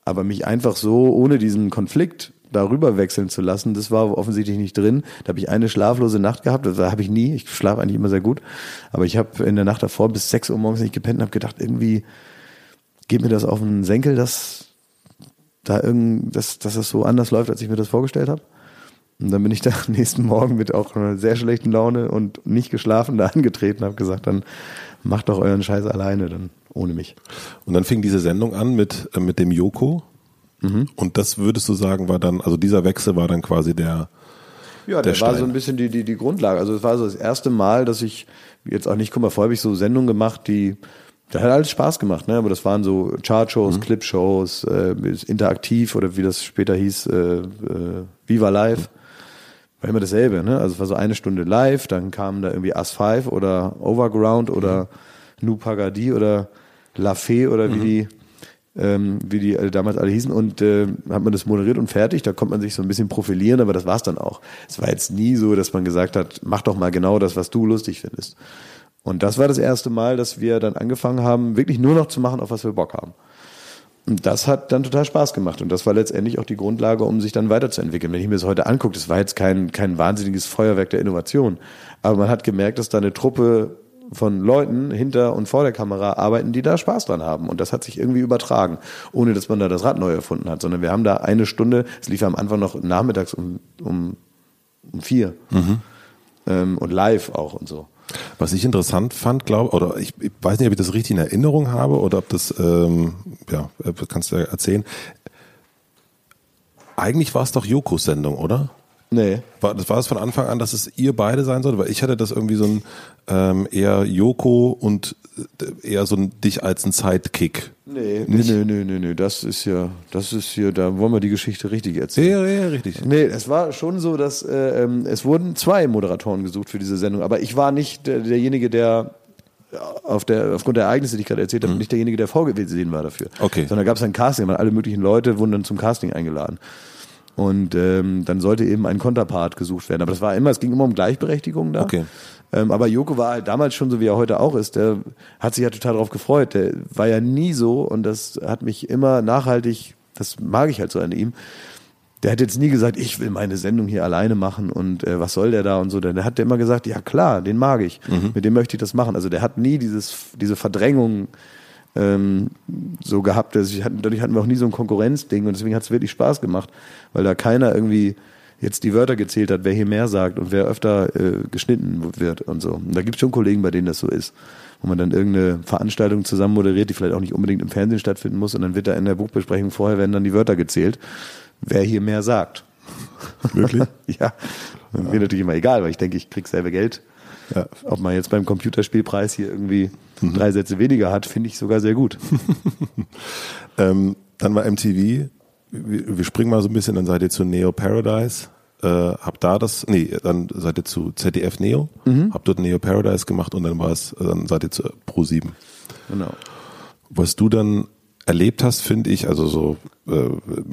Aber mich einfach so ohne diesen Konflikt darüber wechseln zu lassen, das war offensichtlich nicht drin. Da habe ich eine schlaflose Nacht gehabt, das habe ich nie. Ich schlafe eigentlich immer sehr gut. Aber ich habe in der Nacht davor bis 6 Uhr morgens nicht gepennt und habe gedacht, irgendwie geht mir das auf den Senkel, dass da irgend, dass, dass das so anders läuft, als ich mir das vorgestellt habe. Und dann bin ich da am nächsten Morgen mit auch einer sehr schlechten Laune und nicht geschlafen da angetreten, habe gesagt, dann macht doch euren Scheiß alleine, dann ohne mich. Und dann fing diese Sendung an mit, äh, mit dem Joko. Mhm. Und das würdest du sagen, war dann, also dieser Wechsel war dann quasi der. Ja, der, der war so ein bisschen die, die, die Grundlage. Also es war so das erste Mal, dass ich jetzt auch nicht, guck mal, vorher habe ich so Sendungen gemacht, die, da hat alles Spaß gemacht, ne? Aber das waren so Chartshows, mhm. Clipshows, äh, interaktiv oder wie das später hieß, äh, äh, Viva Live. War immer dasselbe, ne? Also es war so eine Stunde live, dann kamen da irgendwie As 5 oder Overground oder mhm. Nu Pagadi oder La Fee oder wie mhm. die ähm, wie die alle damals alle hießen und äh, hat man das moderiert und fertig. Da konnte man sich so ein bisschen profilieren, aber das war's dann auch. Es war jetzt nie so, dass man gesagt hat, mach doch mal genau das, was du lustig findest. Und das war das erste Mal, dass wir dann angefangen haben, wirklich nur noch zu machen, auf was wir Bock haben. Und das hat dann total Spaß gemacht. Und das war letztendlich auch die Grundlage, um sich dann weiterzuentwickeln. Wenn ich mir das heute angucke, das war jetzt kein, kein wahnsinniges Feuerwerk der Innovation. Aber man hat gemerkt, dass da eine Truppe von Leuten hinter und vor der Kamera arbeiten, die da Spaß dran haben. Und das hat sich irgendwie übertragen, ohne dass man da das Rad neu erfunden hat, sondern wir haben da eine Stunde, es lief am Anfang noch nachmittags um, um, um vier mhm. ähm, und live auch und so. Was ich interessant fand, glaube oder ich, ich, weiß nicht, ob ich das richtig in Erinnerung habe oder ob das, ähm, ja, kannst du ja erzählen. Eigentlich war es doch Jokos Sendung, oder? Nee. War, das war es von Anfang an, dass es ihr beide sein sollte? Weil ich hatte das irgendwie so ein ähm, eher Joko und äh, eher so ein dich als ein Sidekick. Nee, nee, nee, nee, nee, nee, das ist ja, das ist hier, da wollen wir die Geschichte richtig erzählen. Ja, ja, richtig. Nee, es war schon so, dass äh, ähm, es wurden zwei Moderatoren gesucht für diese Sendung, aber ich war nicht der, derjenige, der auf der, aufgrund der Ereignisse, die ich gerade erzählt habe, mhm. nicht derjenige, der vorgesehen war dafür. Okay. Sondern gab es ein Casting, weil alle möglichen Leute wurden dann zum Casting eingeladen. Und ähm, dann sollte eben ein Konterpart gesucht werden. Aber das war immer, es ging immer um Gleichberechtigung da. Okay. Ähm, aber Joko war halt damals schon so, wie er heute auch ist. Der hat sich ja total darauf gefreut. Der war ja nie so und das hat mich immer nachhaltig, das mag ich halt so an ihm. Der hat jetzt nie gesagt, ich will meine Sendung hier alleine machen und äh, was soll der da und so. Der, der hat immer gesagt, ja klar, den mag ich, mhm. mit dem möchte ich das machen. Also der hat nie dieses, diese Verdrängung ähm, so gehabt. Also ich, dadurch hatten wir auch nie so ein Konkurrenzding und deswegen hat es wirklich Spaß gemacht, weil da keiner irgendwie jetzt die Wörter gezählt hat, wer hier mehr sagt und wer öfter äh, geschnitten wird und so. Und da gibt es schon Kollegen, bei denen das so ist, wo man dann irgendeine Veranstaltung zusammen moderiert, die vielleicht auch nicht unbedingt im Fernsehen stattfinden muss und dann wird da in der Buchbesprechung vorher werden dann die Wörter gezählt, wer hier mehr sagt. Wirklich? ja. ja. Mir natürlich immer egal, weil ich denke, ich krieg selber Geld. Ja. Ob man jetzt beim Computerspielpreis hier irgendwie mhm. drei Sätze weniger hat, finde ich sogar sehr gut. ähm, dann war MTV. Wir, wir, springen mal so ein bisschen, dann seid ihr zu Neo Paradise. Äh, habt da das, nee, dann seid ihr zu ZDF Neo, mhm. habt dort Neo Paradise gemacht und dann war es, dann seid ihr zu Pro 7. Genau. Was du dann erlebt hast, finde ich, also so äh,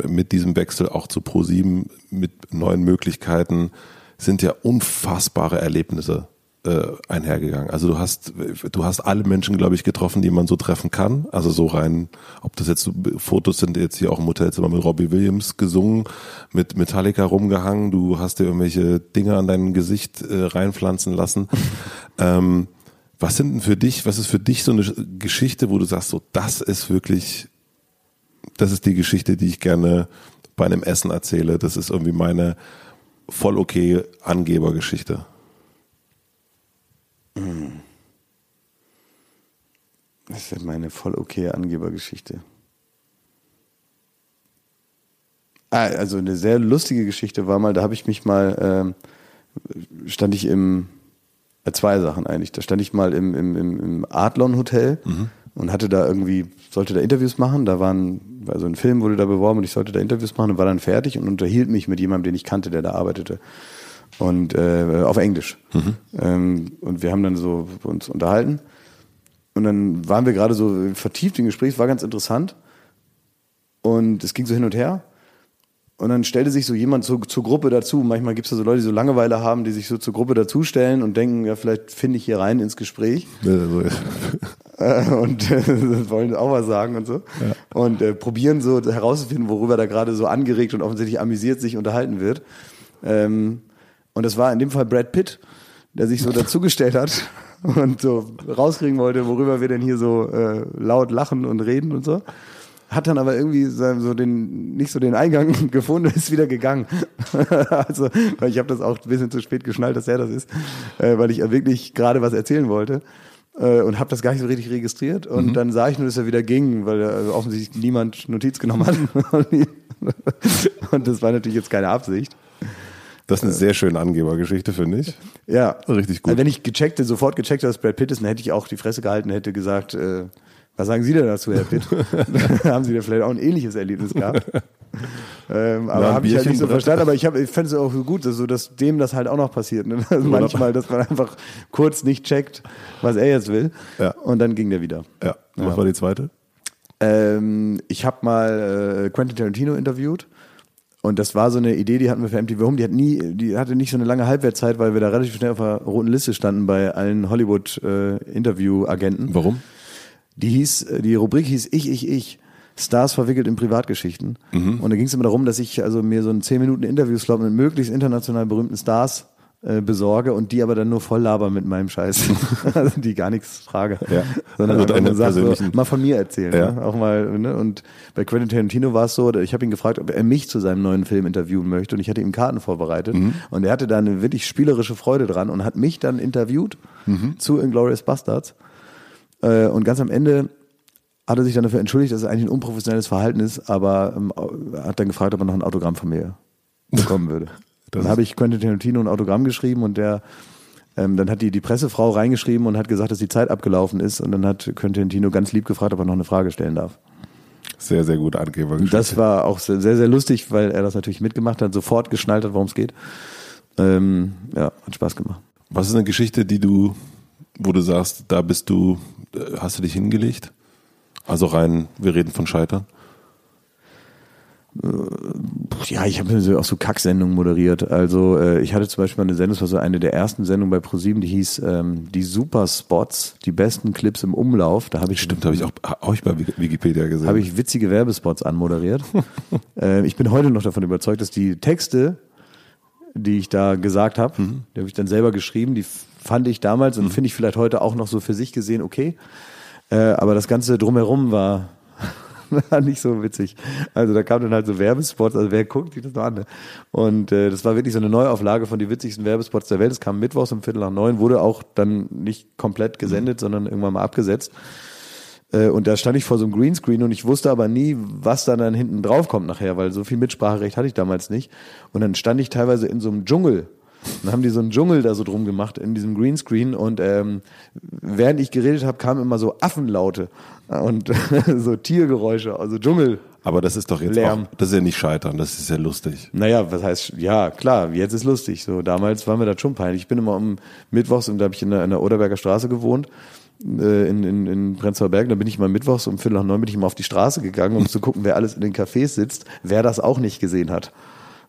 mit diesem Wechsel auch zu Pro 7 mit neuen Möglichkeiten, sind ja unfassbare Erlebnisse äh, einhergegangen. Also du hast, du hast alle Menschen, glaube ich, getroffen, die man so treffen kann. Also so rein, ob das jetzt so Fotos sind, jetzt hier auch im Hotelzimmer mit Robbie Williams gesungen, mit Metallica rumgehangen, du hast dir irgendwelche Dinge an dein Gesicht äh, reinpflanzen lassen. ähm, was sind denn für dich, was ist für dich so eine Geschichte, wo du sagst, so, das ist wirklich, das ist die Geschichte, die ich gerne bei einem Essen erzähle. Das ist irgendwie meine voll okay Angebergeschichte. Das ist ja meine voll okay Angebergeschichte. Ah, also eine sehr lustige Geschichte war mal, da habe ich mich mal, ähm, stand ich im, äh, zwei Sachen eigentlich, da stand ich mal im, im, im Adlon Hotel mhm. und hatte da irgendwie, sollte da Interviews machen, da waren, also ein Film wurde da beworben und ich sollte da Interviews machen und war dann fertig und unterhielt mich mit jemandem, den ich kannte, der da arbeitete und äh, auf Englisch. Mhm. Ähm, und wir haben dann so uns unterhalten. und dann waren wir gerade so vertieft im Gespräch, war ganz interessant. Und es ging so hin und her. Und dann stellte sich so jemand zu, zur Gruppe dazu. Manchmal gibt es da so Leute, die so Langeweile haben, die sich so zur Gruppe dazustellen und denken, ja, vielleicht finde ich hier rein ins Gespräch. Äh, und äh, wollen auch was sagen und so. Ja. Und äh, probieren so herauszufinden, worüber da gerade so angeregt und offensichtlich amüsiert sich unterhalten wird. Ähm, und das war in dem Fall Brad Pitt, der sich so dazugestellt hat und so rauskriegen wollte, worüber wir denn hier so äh, laut lachen und reden und so hat dann aber irgendwie so den nicht so den Eingang gefunden und ist wieder gegangen. also, weil ich habe das auch ein bisschen zu spät geschnallt, dass er das ist, äh, weil ich wirklich gerade was erzählen wollte äh, und habe das gar nicht so richtig registriert und mhm. dann sah ich nur, dass er wieder ging, weil äh, offensichtlich niemand Notiz genommen hat und das war natürlich jetzt keine Absicht. Das ist eine sehr schöne Angebergeschichte, finde ich. Ja. Richtig gut. Also wenn ich gecheckt, sofort gecheckt habe, dass Brad Pitt ist, dann hätte ich auch die Fresse gehalten, hätte gesagt, äh, was sagen Sie denn dazu, Herr Pitt? Haben Sie da vielleicht auch ein ähnliches Erlebnis gehabt? ähm, aber habe ich halt nicht so verstanden. Aber ich, hab, ich fände es auch so gut, so, dass dem das halt auch noch passiert. Ne? Also manchmal, dass man einfach kurz nicht checkt, was er jetzt will. Ja. Und dann ging der wieder. Ja. Was ja. war die zweite? Ähm, ich habe mal äh, Quentin Tarantino interviewt. Und das war so eine Idee, die hatten wir für MTV Home. Die hat nie, die hatte nicht so eine lange Halbwertzeit, weil wir da relativ schnell auf der roten Liste standen bei allen Hollywood-Interview-Agenten. Äh, Warum? Die hieß, die Rubrik hieß Ich, ich, ich. Stars verwickelt in Privatgeschichten. Mhm. Und da ging es immer darum, dass ich also mir so einen 10 Minuten Interviewslot mit möglichst international berühmten Stars äh, besorge und die aber dann nur voll labern mit meinem Scheiß. also die gar nichts frage. Ja. Sondern also deine sagt, so, mal von mir erzählen. Ja. Ne? Auch mal, ne? Und bei Quentin Tarantino war es so, ich habe ihn gefragt, ob er mich zu seinem neuen Film interviewen möchte und ich hatte ihm Karten vorbereitet mhm. und er hatte da eine wirklich spielerische Freude dran und hat mich dann interviewt mhm. zu Inglourious Bastards. Äh, und ganz am Ende hat er sich dann dafür entschuldigt, dass es eigentlich ein unprofessionelles Verhalten ist, aber ähm, hat dann gefragt, ob er noch ein Autogramm von mir bekommen würde. dann habe ich Quentin Tarantino ein Autogramm geschrieben und der ähm, dann hat die, die Pressefrau reingeschrieben und hat gesagt, dass die Zeit abgelaufen ist und dann hat Quentin Tarantino ganz lieb gefragt, ob er noch eine Frage stellen darf. Sehr, sehr gut Angeber. Das war auch sehr, sehr lustig, weil er das natürlich mitgemacht hat, sofort geschnallt hat, worum es geht. Ähm, ja, hat Spaß gemacht. Was ist eine Geschichte, die du, wo du sagst, da bist du äh, hast du dich hingelegt? Also rein, wir reden von Scheitern. Äh, ja, ich habe auch so Kacksendungen moderiert. Also äh, ich hatte zum Beispiel eine Sendung, das war so eine der ersten Sendungen bei ProSieben, die hieß ähm, die Super Spots, die besten Clips im Umlauf. Da habe ich stimmt, habe ich auch, auch ich bei Wikipedia gesehen. Habe ich witzige Werbespots anmoderiert. äh, ich bin heute noch davon überzeugt, dass die Texte, die ich da gesagt habe, mhm. die habe ich dann selber geschrieben, die fand ich damals und mhm. finde ich vielleicht heute auch noch so für sich gesehen okay. Äh, aber das Ganze drumherum war nicht so witzig. Also da kamen dann halt so Werbespots, also wer guckt sich das noch an? Ne? Und äh, das war wirklich so eine Neuauflage von die witzigsten Werbespots der Welt. Es kam mittwochs um Viertel nach neun, wurde auch dann nicht komplett gesendet, mhm. sondern irgendwann mal abgesetzt. Äh, und da stand ich vor so einem Greenscreen und ich wusste aber nie, was dann, dann hinten drauf kommt nachher, weil so viel Mitspracherecht hatte ich damals nicht. Und dann stand ich teilweise in so einem Dschungel dann haben die so einen Dschungel da so drum gemacht in diesem Greenscreen und ähm, während ich geredet habe, kamen immer so Affenlaute und so Tiergeräusche, also Dschungel. Aber das ist doch jetzt Lärm. Auch, das ist ja nicht scheitern, das ist ja lustig. Naja, was heißt, ja, klar, jetzt ist lustig. So, damals war mir das schon peinlich. Ich bin immer um Mittwochs, und da habe ich in der, in der Oderberger Straße gewohnt, äh, in, in, in Prenzlauer Berg, da bin ich mal mittwochs um Viertel nach neun bin ich mal auf die Straße gegangen, um zu gucken, wer alles in den Cafés sitzt, wer das auch nicht gesehen hat.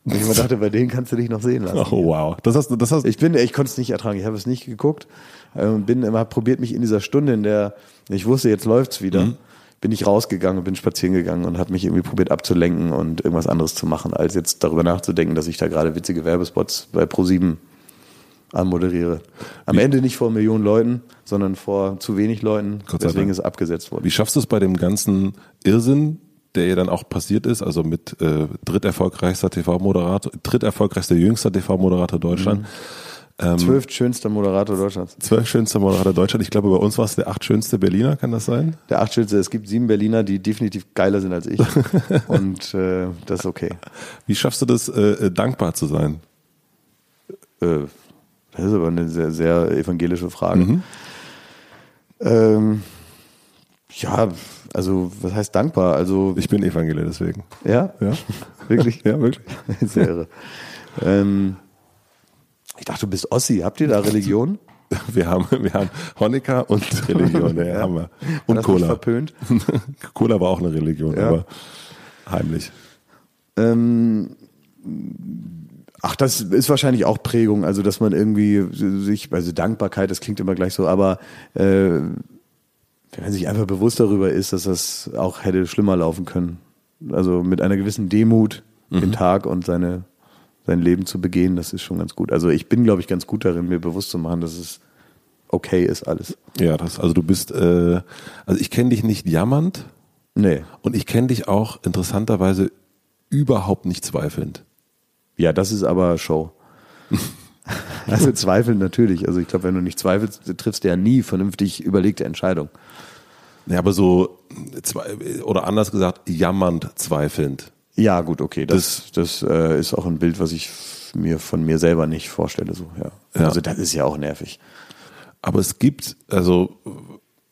Und ich mir dachte, bei denen kannst du dich noch sehen lassen. Oh wow. Das hast, das hast ich bin, ich konnte es nicht ertragen. Ich habe es nicht geguckt ähm, bin immer probiert mich in dieser Stunde, in der ich wusste, jetzt läuft's wieder, mhm. bin ich rausgegangen und bin spazieren gegangen und habe mich irgendwie probiert abzulenken und irgendwas anderes zu machen, als jetzt darüber nachzudenken, dass ich da gerade witzige Werbespots bei Pro7 anmoderiere. Am Wie? Ende nicht vor Millionen Leuten, sondern vor zu wenig Leuten, deswegen ist es abgesetzt worden. Wie schaffst du es bei dem ganzen Irrsinn, der ja dann auch passiert ist, also mit äh, dritterfolgreichster TV-Moderator, dritterfolgreichster jüngster TV-Moderator Deutschland. Mhm. Ähm, zwölf schönster Moderator Deutschlands. Zwölf schönster Moderator Deutschland. Ich glaube, bei uns war es der acht schönste Berliner, kann das sein? Der acht schönste. Es gibt sieben Berliner, die definitiv geiler sind als ich. Und äh, das ist okay. Wie schaffst du das, äh, äh dankbar zu sein? Äh, das ist aber eine sehr, sehr evangelische Frage. Mhm. Ähm, ja, also was heißt dankbar? Also ich bin Evangelier deswegen. Ja, ja, wirklich, ja wirklich. Sehr irre. Ähm, ich dachte, du bist Ossi. Habt ihr da Religion? Wir haben, wir haben Honecker und Religion, ja, ja. haben wir. Und das Cola. verpönt. Cola war auch eine Religion, Ja. aber heimlich. Ähm, ach, das ist wahrscheinlich auch Prägung, also dass man irgendwie sich, also Dankbarkeit, das klingt immer gleich so, aber äh, wenn man sich einfach bewusst darüber ist, dass das auch hätte schlimmer laufen können. Also mit einer gewissen Demut den Tag und seine, sein Leben zu begehen, das ist schon ganz gut. Also ich bin, glaube ich, ganz gut darin, mir bewusst zu machen, dass es okay ist alles. Ja, das, also du bist, äh, also ich kenne dich nicht jammernd Nee. und ich kenne dich auch interessanterweise überhaupt nicht zweifelnd. Ja, das ist aber Show. Also zweifeln natürlich. Also ich glaube, wenn du nicht zweifelst, triffst du ja nie vernünftig überlegte Entscheidung. Ja, aber so, zwei, oder anders gesagt, jammernd zweifelnd. Ja, gut, okay. Das, das äh, ist auch ein Bild, was ich mir von mir selber nicht vorstelle. So, ja. Ja. Also das ist ja auch nervig. Aber es gibt, also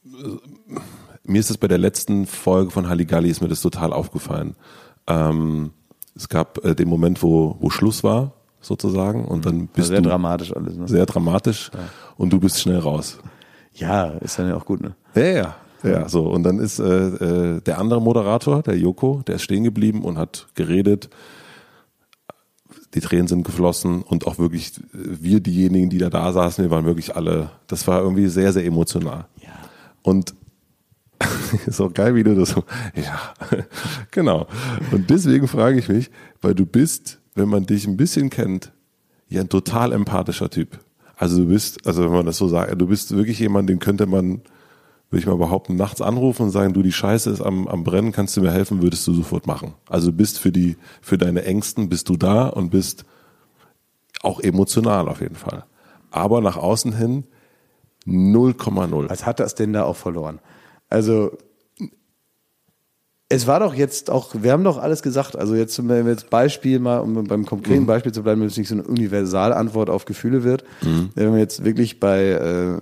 äh, mir ist das bei der letzten Folge von Halligalli ist mir das total aufgefallen. Ähm, es gab äh, den Moment, wo, wo Schluss war, sozusagen, und dann bist sehr du dramatisch alles. Ne? sehr dramatisch und du bist schnell raus. Ja, ist dann ja auch gut. Ne? Ja, ja. Ja, so. Und dann ist äh, äh, der andere Moderator, der Joko, der ist stehen geblieben und hat geredet. Die Tränen sind geflossen und auch wirklich wir, diejenigen, die da da saßen, wir waren wirklich alle, das war irgendwie sehr, sehr emotional. Ja. Und ist auch geil, wie du das so, ja, genau. Und deswegen frage ich mich, weil du bist, wenn man dich ein bisschen kennt, ja ein total empathischer Typ. Also du bist, also wenn man das so sagt, du bist wirklich jemand, den könnte man, würde ich mal behaupten, nachts anrufen und sagen, du, die Scheiße ist am, am Brennen, kannst du mir helfen, würdest du sofort machen. Also bist für die, für deine Ängsten bist du da und bist auch emotional auf jeden Fall. Aber nach außen hin 0,0. Was hat das denn da auch verloren? Also es war doch jetzt auch, wir haben doch alles gesagt. Also jetzt, wir jetzt Beispiel mal, um beim konkreten Mhm. Beispiel zu bleiben, wenn es nicht so eine Universalantwort auf Gefühle wird, wenn man jetzt wirklich bei, äh,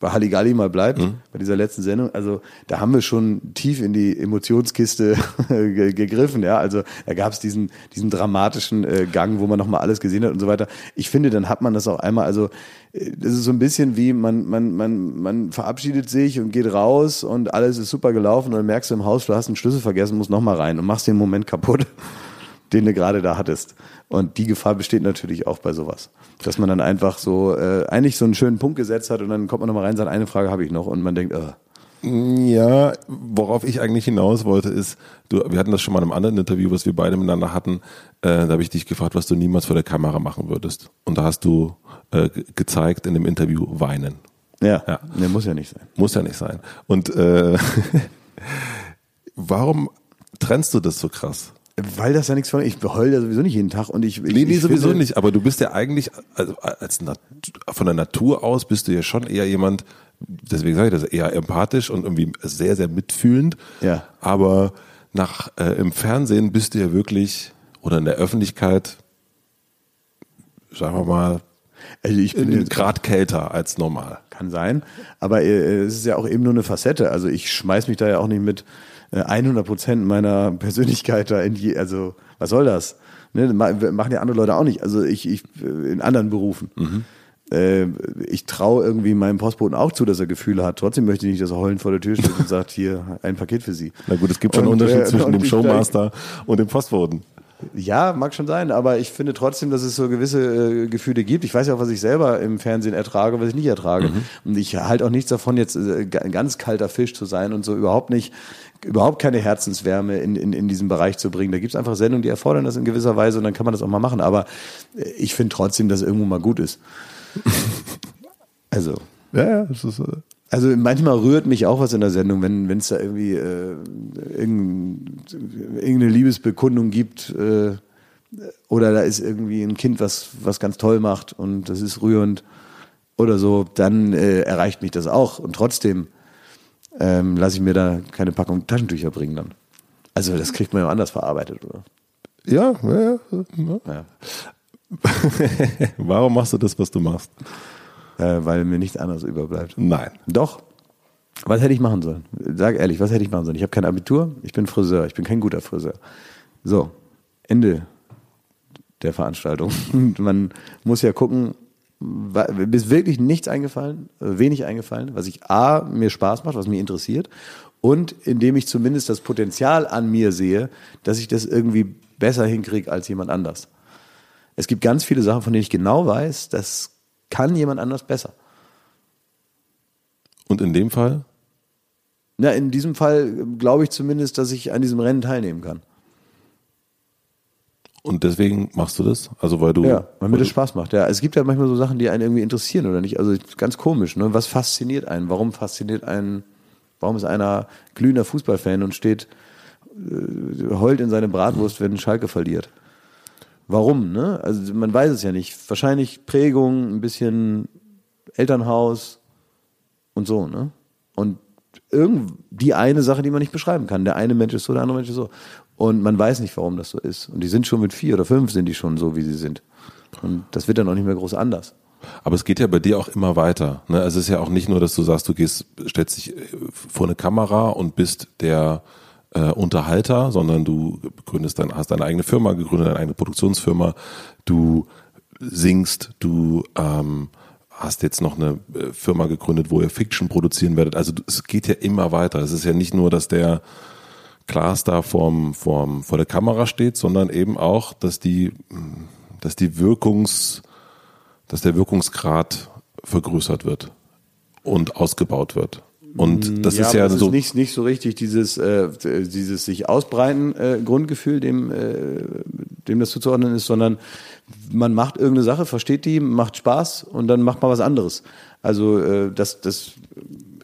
bei Halligalli mal bleibt, Mhm. bei dieser letzten Sendung, also da haben wir schon tief in die Emotionskiste ge- gegriffen, ja. Also da gab es diesen, diesen dramatischen äh, Gang, wo man nochmal alles gesehen hat und so weiter. Ich finde, dann hat man das auch einmal, also äh, das ist so ein bisschen wie man, man, man, man verabschiedet sich und geht raus und alles ist super gelaufen und dann merkst du im Haus, du hast einen Schlüssel vergessen, musst nochmal rein und machst den Moment kaputt, den du gerade da hattest. Und die Gefahr besteht natürlich auch bei sowas. Dass man dann einfach so, äh, eigentlich so einen schönen Punkt gesetzt hat und dann kommt man nochmal rein und sagt, eine Frage habe ich noch und man denkt, äh, Ja, worauf ich eigentlich hinaus wollte, ist, du, wir hatten das schon mal in einem anderen Interview, was wir beide miteinander hatten. Äh, da habe ich dich gefragt, was du niemals vor der Kamera machen würdest. Und da hast du äh, ge- gezeigt in dem Interview weinen. ja, Ja. Ne, muss ja nicht sein. Muss ja nicht sein. Und äh, warum trennst du das so krass? Weil das ja nichts von, ich heul ja sowieso nicht jeden Tag und ich, ich Nee, nee, ich sowieso finde- nicht. Aber du bist ja eigentlich, also als von der Natur aus bist du ja schon eher jemand, deswegen sage ich das, eher empathisch und irgendwie sehr, sehr mitfühlend. Ja. Aber nach äh, im Fernsehen bist du ja wirklich, oder in der Öffentlichkeit, sagen wir mal, Also ich bin jetzt Grad kälter als normal. Kann sein. Aber äh, es ist ja auch eben nur eine Facette. Also ich schmeiß mich da ja auch nicht mit 100 Prozent meiner Persönlichkeit da in die, also was soll das? Ne, ma- machen ja andere Leute auch nicht. Also ich, ich äh, in anderen Berufen. Äh, ich traue irgendwie meinem Postboten auch zu, dass er Gefühle hat. Trotzdem möchte ich nicht, dass er heulend vor der Tür steht und sagt, hier ein Paket für Sie. Na gut, es gibt schon einen Und, Unterschied äh, zwischen und dem Showmaster und dem Postboten. Ja, mag schon sein, aber ich finde trotzdem, dass es so gewisse äh, Gefühle gibt. Ich weiß ja auch, was ich selber im Fernsehen ertrage, was ich nicht ertrage. Und ich halte auch nichts davon, jetzt äh, ein ganz kalter Fisch zu sein und so überhaupt nicht, überhaupt keine Herzenswärme in, in, in diesen Bereich zu bringen. Da gibt es einfach Sendungen, die erfordern das in gewisser Weise und dann kann man das auch mal machen. Aber äh, ich finde trotzdem, dass es irgendwo mal gut ist. Also. Ja, ja, das ist, äh, Also manchmal rührt mich auch was in der Sendung, wenn wenn es da irgendwie äh, irgendein, irgendeine Liebesbekundung gibt äh, oder da ist irgendwie ein Kind, was was ganz toll macht und das ist rührend oder so, dann äh, erreicht mich das auch und trotzdem ähm, lasse ich mir da keine Packung Taschentücher bringen dann. Also das kriegt man ja anders verarbeitet, oder? ja, ja, ja, ja. Warum machst du das, was du machst? Äh, weil mir nichts anderes überbleibt. Nein. Doch. Was hätte ich machen sollen? Sag ehrlich, was hätte ich machen sollen? Ich habe kein Abitur, ich bin Friseur, ich bin kein guter Friseur. So, Ende der Veranstaltung. Und man muss ja gucken, Mir ist wirklich nichts eingefallen, äh, wenig eingefallen, was ich A, mir Spaß macht, was mich interessiert und indem ich zumindest das Potenzial an mir sehe, dass ich das irgendwie besser hinkriege als jemand anders. Es gibt ganz viele Sachen, von denen ich genau weiß, das kann jemand anders besser. Und in dem Fall? Na, in diesem Fall glaube ich zumindest, dass ich an diesem Rennen teilnehmen kann. Und deswegen machst du das? Also weil du. Ja, weil mir das Spaß macht. Ja, es gibt ja manchmal so Sachen, die einen irgendwie interessieren oder nicht. Also ganz komisch, ne? Was fasziniert einen? Warum fasziniert einen, warum ist einer glühender Fußballfan und steht, äh, heult in seine Bratwurst, wenn Schalke verliert? Warum, ne? Also man weiß es ja nicht. Wahrscheinlich Prägung, ein bisschen Elternhaus und so, ne? Und irgend die eine Sache, die man nicht beschreiben kann. Der eine Mensch ist so, der andere Mensch ist so. Und man weiß nicht, warum das so ist. Und die sind schon mit vier oder fünf sind die schon so, wie sie sind. Und das wird dann auch nicht mehr groß anders. Aber es geht ja bei dir auch immer weiter. Ne? Also es ist ja auch nicht nur, dass du sagst, du gehst, stellst dich äh, vor eine Kamera und bist der äh, Unterhalter, sondern du gründest dann, hast deine eigene Firma gegründet, deine eigene Produktionsfirma, du singst, du ähm, hast jetzt noch eine äh, Firma gegründet, wo ihr Fiction produzieren werdet. Also es geht ja immer weiter. Es ist ja nicht nur, dass der Klaas da vorm, vorm, vor der Kamera steht, sondern eben auch, dass die, dass die Wirkungs, dass der Wirkungsgrad vergrößert wird und ausgebaut wird. Und das ja, ist ja das so. ist nicht, nicht so richtig dieses, äh, dieses sich ausbreiten äh, Grundgefühl, dem, äh, dem das zuzuordnen ist, sondern man macht irgendeine Sache, versteht die, macht Spaß und dann macht man was anderes. Also äh, das, das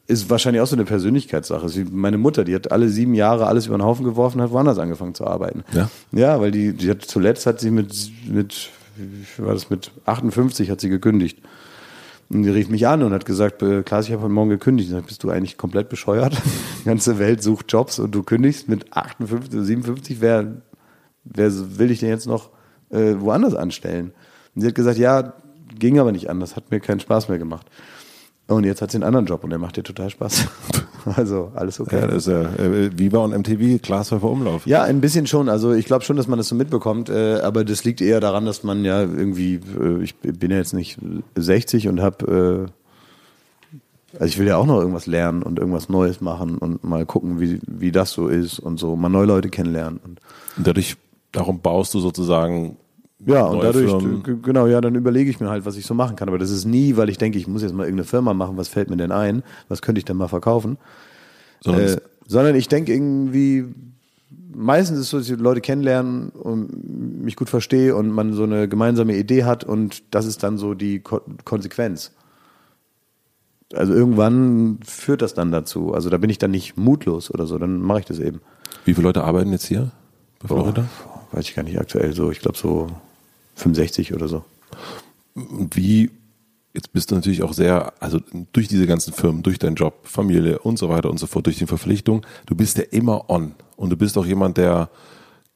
ist wahrscheinlich auch so eine Persönlichkeitssache. Meine Mutter, die hat alle sieben Jahre alles über den Haufen geworfen, hat woanders angefangen zu arbeiten. Ja, ja weil die, die hat zuletzt hat sie mit, mit, war das, mit 58 hat sie gekündigt. Und die rief mich an und hat gesagt, äh, Klaas, ich habe heute Morgen gekündigt. Ich sag, bist du eigentlich komplett bescheuert? Die ganze Welt sucht Jobs und du kündigst mit 58, 57. Wer, wer will dich denn jetzt noch äh, woanders anstellen? Und sie hat gesagt, ja, ging aber nicht anders, hat mir keinen Spaß mehr gemacht. Und jetzt hat sie einen anderen Job und der macht ihr total Spaß. also alles okay. Ja, das ist ja äh, Viva und MTV, Glashäufer Umlauf. Ja, ein bisschen schon. Also ich glaube schon, dass man das so mitbekommt, äh, aber das liegt eher daran, dass man ja irgendwie, äh, ich bin ja jetzt nicht 60 und habe, äh, also ich will ja auch noch irgendwas lernen und irgendwas Neues machen und mal gucken, wie, wie das so ist und so, mal neue Leute kennenlernen. Und dadurch, darum baust du sozusagen ja, und dadurch, Firmen. genau, ja, dann überlege ich mir halt, was ich so machen kann. Aber das ist nie, weil ich denke, ich muss jetzt mal irgendeine Firma machen, was fällt mir denn ein? Was könnte ich denn mal verkaufen? Sondern, äh, sondern ich denke irgendwie, meistens ist es so, dass ich Leute kennenlernen und mich gut verstehe und man so eine gemeinsame Idee hat und das ist dann so die Ko Konsequenz. Also irgendwann führt das dann dazu. Also da bin ich dann nicht mutlos oder so, dann mache ich das eben. Wie viele Leute arbeiten jetzt hier bei Florida? Oh, weiß ich gar nicht aktuell so. Ich glaube so 65 oder so. Wie, jetzt bist du natürlich auch sehr, also durch diese ganzen Firmen, durch deinen Job, Familie und so weiter und so fort, durch die Verpflichtung, du bist ja immer on. Und du bist auch jemand, der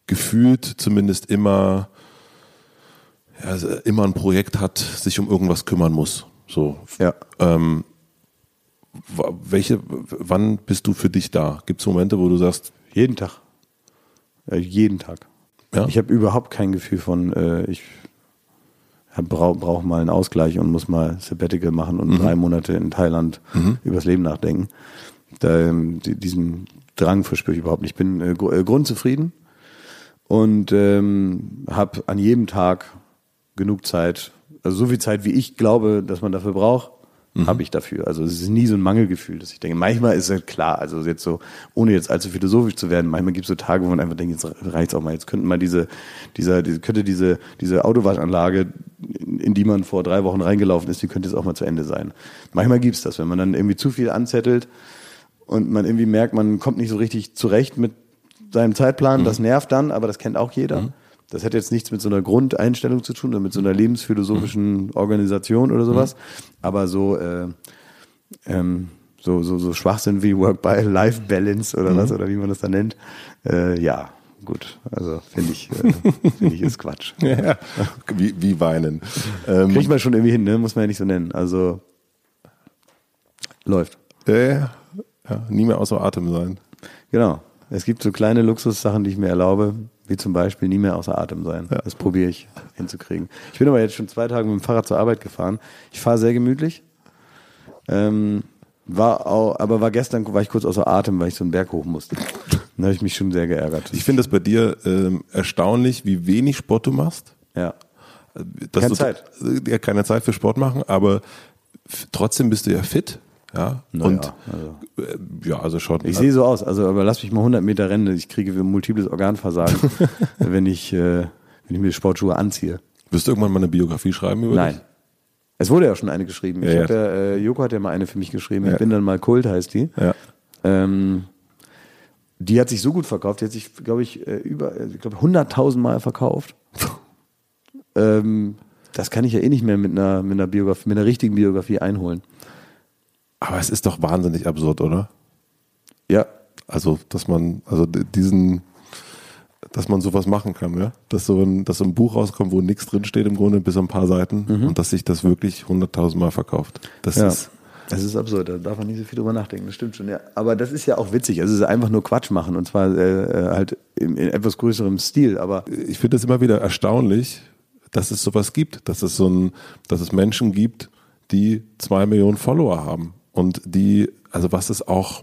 gefühlt zumindest immer, ja, also immer ein Projekt hat, sich um irgendwas kümmern muss. So. Ja. Ähm, welche, wann bist du für dich da? Gibt es Momente, wo du sagst? Jeden Tag. Ja, jeden Tag. Ja? Ich habe überhaupt kein Gefühl von, äh, ich brauche brauch mal einen Ausgleich und muss mal Sabbatical machen und mhm. drei Monate in Thailand mhm. übers Leben nachdenken. Da, ähm, diesen Drang verspüre ich überhaupt nicht. Ich bin äh, äh, grundzufrieden und ähm, habe an jedem Tag genug Zeit, also so viel Zeit, wie ich glaube, dass man dafür braucht, mhm. habe ich dafür. Also es ist nie so ein Mangelgefühl, dass ich denke, manchmal ist es klar, also jetzt so, ohne jetzt allzu philosophisch zu werden, manchmal gibt es so Tage, wo man einfach denkt, jetzt reicht's auch mal, jetzt könnten mal diese, dieser, diese, könnte diese, diese Autowaschanlage, in die man vor drei Wochen reingelaufen ist, die könnte jetzt auch mal zu Ende sein. Manchmal gibt's das, wenn man dann irgendwie zu viel anzettelt und man irgendwie merkt, man kommt nicht so richtig zurecht mit seinem Zeitplan, mhm. das nervt dann, aber das kennt auch jeder. Mhm. Das hat jetzt nichts mit so einer Grundeinstellung zu tun oder mit so einer lebensphilosophischen Organisation oder sowas. Aber so, äh, ähm, so, so, so Schwachsinn wie Work-by-Life-Balance oder was, oder wie man das da nennt, äh, ja, gut. Also finde ich, äh, finde ich ist Quatsch. ja, wie, wie weinen. Ähm, Kriegt man schon irgendwie hin, ne? Muss man ja nicht so nennen. Also läuft. Äh, ja, nie mehr außer Atem sein. Genau. Es gibt so kleine Luxussachen, die ich mir erlaube, Wie zum Beispiel nie mehr außer Atem sein. Ja. Das probiere ich hinzukriegen. Ich bin aber jetzt schon zwei Tage mit dem Fahrrad zur Arbeit gefahren. Ich fahre sehr gemütlich. Ähm, war auch, aber war gestern war ich kurz außer Atem, weil ich so einen Berg hoch musste. Da habe ich mich schon sehr geärgert. Ich finde es bei dir ähm, erstaunlich, wie wenig Sport du machst. Ja. Dass keine du, Zeit. Ja, keine Zeit für Sport machen, aber trotzdem bist du ja fit. Ja, naja, und also. Äh, ja, also schon. Ich sehe so aus, also aber lass mich mal 100 Meter rennen, ich kriege multiples Organversagen, wenn ich äh, wenn ich mir Sportschuhe anziehe. Wirst du irgendwann mal eine Biografie schreiben über Nein. Dich? Es wurde ja schon eine geschrieben. Ich ja, ja. Ja, äh, Joko hat ja mal eine für mich geschrieben. Ich bin dann mal Kult, heißt die. Ähm, die hat sich so gut verkauft, die hat sich, glaube ich, äh, über, äh, ich glaube, 100.000 Mal verkauft. ähm, das kann ich ja eh nicht mehr mit einer, mit einer Biografie, mit einer richtigen Biografie einholen. Aber es ist doch wahnsinnig absurd, oder? Ja. Also, dass man, also diesen, dass man sowas machen kann, ja? Dass so ein, dass so ein Buch rauskommt, wo nichts drinsteht im Grunde, bis ein paar Seiten mhm. und dass sich das wirklich 100.000 Mal verkauft. Das ja. ist das ist absurd, da darf man nicht so viel drüber nachdenken, das stimmt schon, ja. Aber das ist ja auch witzig, also es ist einfach nur Quatsch machen und zwar äh, äh halt in, in etwas größerem Stil, aber. Ich finde es immer wieder erstaunlich, dass es sowas gibt, dass es so ein, dass es Menschen gibt, die zwei Millionen Follower haben und die, also was es auch,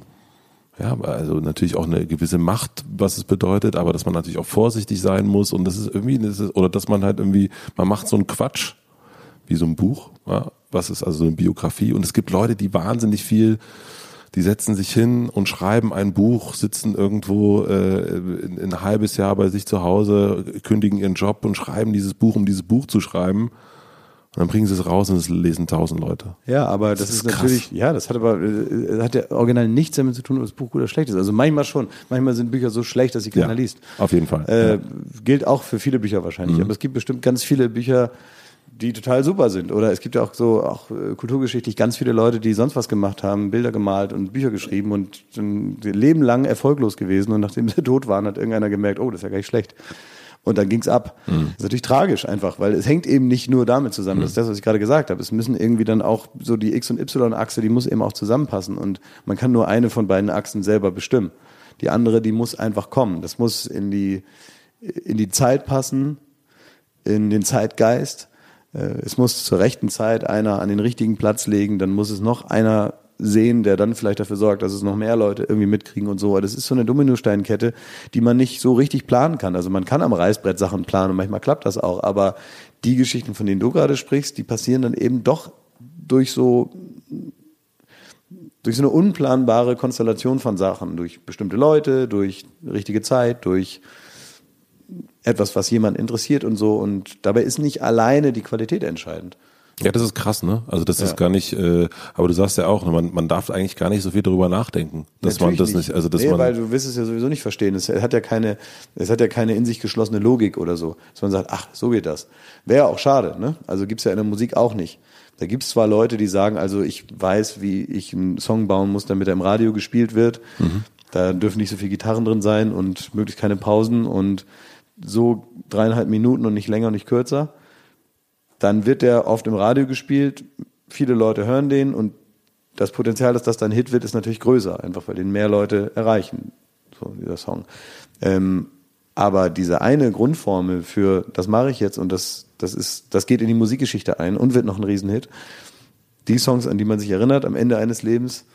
ja, also natürlich auch eine gewisse Macht, was es bedeutet, aber dass man natürlich auch vorsichtig sein muss und das ist irgendwie, das ist, oder dass man halt irgendwie, man macht so einen Quatsch, wie so ein Buch, ja, was ist also so eine Biografie. Und es gibt Leute, die wahnsinnig viel, die setzen sich hin und schreiben ein Buch, sitzen irgendwo äh, in, in ein halbes Jahr bei sich zu Hause, kündigen ihren Job und schreiben dieses Buch, um dieses Buch zu schreiben. Und dann bringen sie es raus und es lesen tausend Leute. Ja, aber das, das ist, ist natürlich, ja, das hat aber, äh, hat ja original nichts damit zu tun, ob das Buch gut oder schlecht ist. Also manchmal schon. Manchmal sind Bücher so schlecht, dass sie keiner ja, liest. Auf jeden Fall. Äh, ja. Gilt auch für viele Bücher wahrscheinlich. Mhm. Aber es gibt bestimmt ganz viele Bücher, die total super sind. Oder es gibt ja auch so auch äh, kulturgeschichtlich ganz viele Leute, die sonst was gemacht haben, Bilder gemalt und Bücher geschrieben und ein Leben lang erfolglos gewesen. Und nachdem sie tot waren, hat irgendeiner gemerkt, oh, das ist ja gar nicht schlecht. Und dann ging's ab. Mhm. Das ist natürlich tragisch einfach, weil es hängt eben nicht nur damit zusammen. Mhm. Das ist das, was ich gerade gesagt habe. Es müssen irgendwie dann auch so die X- und Y-Achse, die muss eben auch zusammenpassen. Und man kann nur eine von beiden Achsen selber bestimmen. Die andere, die muss einfach kommen. Das muss in die, in die Zeit passen, in den Zeitgeist äh, es muss zur rechten Zeit einer an den richtigen Platz legen, dann muss es noch einer sehen, der dann vielleicht dafür sorgt, dass es noch mehr Leute irgendwie mitkriegen und so. Das ist so eine Dominosteinkette, die man nicht so richtig planen kann. Also man kann am Reißbrett Sachen planen und manchmal klappt das auch, aber die Geschichten, von denen du gerade sprichst, die passieren dann eben doch durch so durch so eine unplanbare Konstellation von Sachen, durch bestimmte Leute, durch richtige Zeit, durch etwas, was jemand interessiert und so. Und dabei ist nicht alleine die Qualität entscheidend. Ja, das ist krass, ne? Also das ja. ist gar nicht, äh, aber du sagst ja auch, ne, man, man darf eigentlich gar nicht so viel darüber nachdenken, dass Natürlich man das nicht, also dass nee, man. weil du wirst es ja sowieso nicht verstehen. Es hat ja keine, es hat ja keine in sich geschlossene Logik oder so. Dass man sagt, ach, so geht das. Wäre auch schade, ne? Also gibt's ja in der Musik auch nicht. Da gibt's zwar Leute, die sagen, also ich weiß, wie ich einen Song bauen muss, damit er im Radio gespielt wird. Mhm. Da dürfen nicht so viele Gitarren drin sein und möglichst keine Pausen und so dreieinhalb Minuten und nicht länger und nicht kürzer. Dann wird der oft im Radio gespielt, viele Leute hören den und das Potenzial, dass das dann Hit wird, ist natürlich größer, einfach weil den mehr Leute erreichen, so dieser Song. Ähm, aber diese eine Grundformel für das mache ich jetzt und das, das ist, das geht in die Musikgeschichte ein und wird noch ein Riesenhit. Die Songs, an die man sich erinnert am Ende eines Lebens,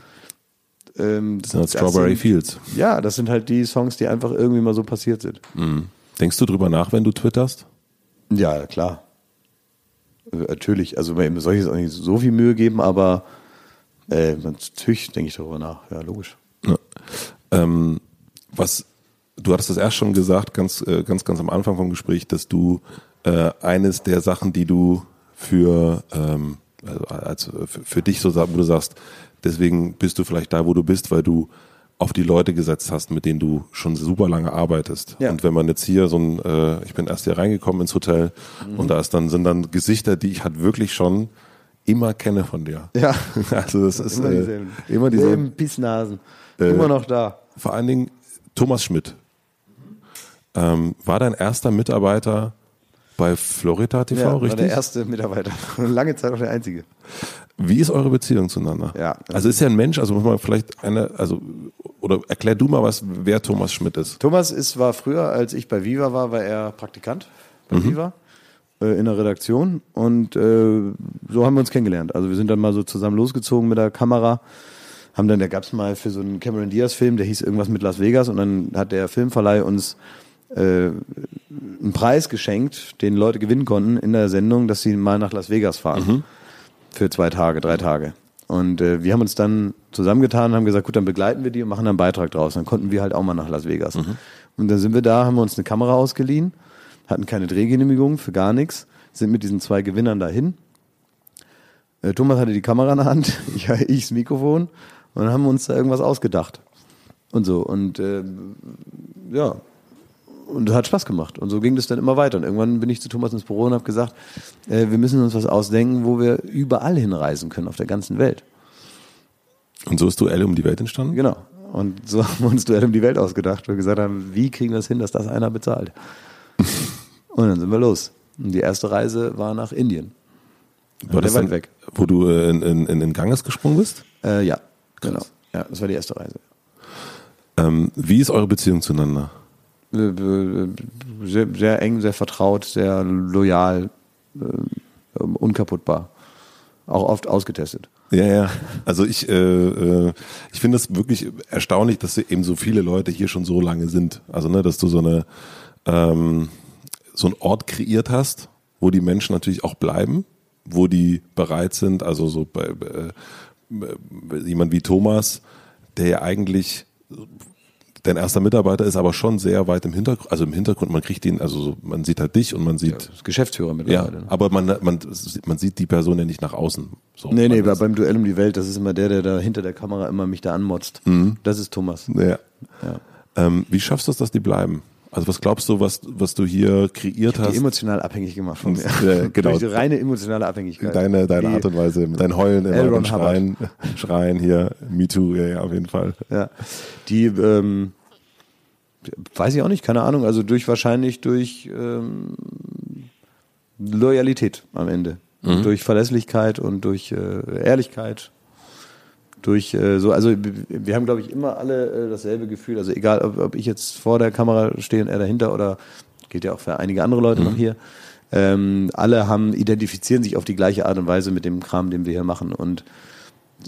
ähm, das sind halt Strawberry sind, Fields. Ja, das sind halt die Songs, die einfach irgendwie mal so passiert sind. Mhm. Denkst du drüber nach, wenn du twitterst? Ja, klar. Natürlich. Also man soll ich jetzt auch nicht so viel Mühe geben, aber äh, natürlich denke ich darüber nach. Ja, logisch. Ja. Ähm, was du hattest das erst schon gesagt, ganz, äh, ganz, ganz am Anfang vom Gespräch, dass du äh, eines der Sachen, die du für, ähm, also als, für, für dich so, wo du sagst, deswegen bist du vielleicht da, wo du bist, weil du auf die Leute gesetzt hast, mit denen du schon super lange arbeitest. Ja. Und wenn man jetzt hier so ein, äh, ich bin erst hier reingekommen ins Hotel mhm. und da ist dann sind dann Gesichter, die ich halt wirklich schon immer kenne von dir. Ja. Also das ist immer dieselben. Äh, immer dieselben Pissnasen. Äh, immer noch da. Vor allen Dingen Thomas Schmidt. Ähm, war dein erster Mitarbeiter bei Florida TV, ja, richtig? War der erste Mitarbeiter. Lange Zeit auch der einzige. Wie ist eure Beziehung zueinander? Ja. Also ist ja ein Mensch, also muss man vielleicht eine, also, oder erklär du mal, was, wer Thomas Schmidt ist. Thomas ist, war früher, als ich bei Viva war, war er Praktikant bei Mhm. Viva äh, in der Redaktion und äh, so haben wir uns kennengelernt. Also wir sind dann mal so zusammen losgezogen mit der Kamera, haben dann, da gab es mal für so einen Cameron Diaz Film, der hieß irgendwas mit Las Vegas und dann hat der Filmverleih uns äh, einen Preis geschenkt, den Leute gewinnen konnten in der Sendung, dass sie mal nach Las Vegas fahren. Für zwei Tage, drei Tage. Und äh, wir haben uns dann zusammengetan und haben gesagt, gut, dann begleiten wir die und machen dann einen Beitrag draus. Dann konnten wir halt auch mal nach Las Vegas. Und dann sind wir da, haben wir uns eine Kamera ausgeliehen, hatten keine Drehgenehmigung für gar nichts, sind mit diesen zwei Gewinnern dahin. Äh, Thomas hatte die Kamera in der Hand, ich, ich das Mikrofon und dann haben wir uns da irgendwas ausgedacht. Und so. Und äh, ja, und das hat Spaß gemacht. Und so ging das dann immer weiter. Und irgendwann bin ich zu Thomas ins Büro und habe gesagt, äh, wir müssen uns was ausdenken, wo wir überall hinreisen können auf der ganzen Welt. Und so ist Duell um die Welt entstanden? Genau. Und so haben wir uns Duell um die Welt ausgedacht und gesagt haben, wie kriegen wir es hin, dass das einer bezahlt? und dann sind wir los. Und die erste Reise war nach Indien. War das dann, weg. wo du äh, in, in, in den Ganges gesprungen bist? Äh, ja, genau. Ja, das war die erste Reise. Ähm, wie ist eure Beziehung zueinander? Äh, äh, Sehr, sehr eng, sehr vertraut, sehr loyal, äh, unkaputtbar. Auch oft ausgetestet. Ja, ja. Also ich, äh, äh, ich finde es wirklich erstaunlich, dass eben so viele Leute hier schon so lange sind. Also ne, dass du so eine ähm, so einen Ort kreiert hast, wo die Menschen natürlich auch bleiben, wo die bereit sind. Also so bei, äh, jemand wie Thomas, der ja eigentlich dein erster Mitarbeiter ist, aber schon sehr weit im Hintergrund. Also im Hintergrund, man kriegt ihn, also so, man sieht halt dich und man sieht Das Geschäftsführer ja, mittlerweile. ne? aber man, man, man sieht die Person ja nicht nach außen. So, Nee, nee, bei- beim Duell um die Welt, das ist immer der, der da hinter der Kamera immer mich da anmotzt. Das ist Thomas. Ja. Ja. Ähm, wie schaffst du es, dass die bleiben? Also was glaubst du, was, was du hier kreiert Die hast? emotional abhängig gemacht von mir. Ja, genau. Durch die reine emotionale Abhängigkeit. Deine, deine Die- Art und Weise, dein Heulen und Schreien, Schreien hier, Me Too, ja, ja, auf jeden Fall. Ja. Die, ähm, weiß ich auch nicht, keine Ahnung. Also durch wahrscheinlich durch ähm, Loyalität am Ende. Mhm. Durch Verlässlichkeit und durch äh, Ehrlichkeit. Durch äh, so, also wir haben, glaube ich, immer alle äh, dasselbe Gefühl. Also egal, ob, ob ich jetzt vor der Kamera stehe und er dahinter oder gilt ja auch für einige andere Leute noch hier. Ähm, alle haben identifizieren sich auf die gleiche Art und Weise mit dem Kram, den wir hier machen. Und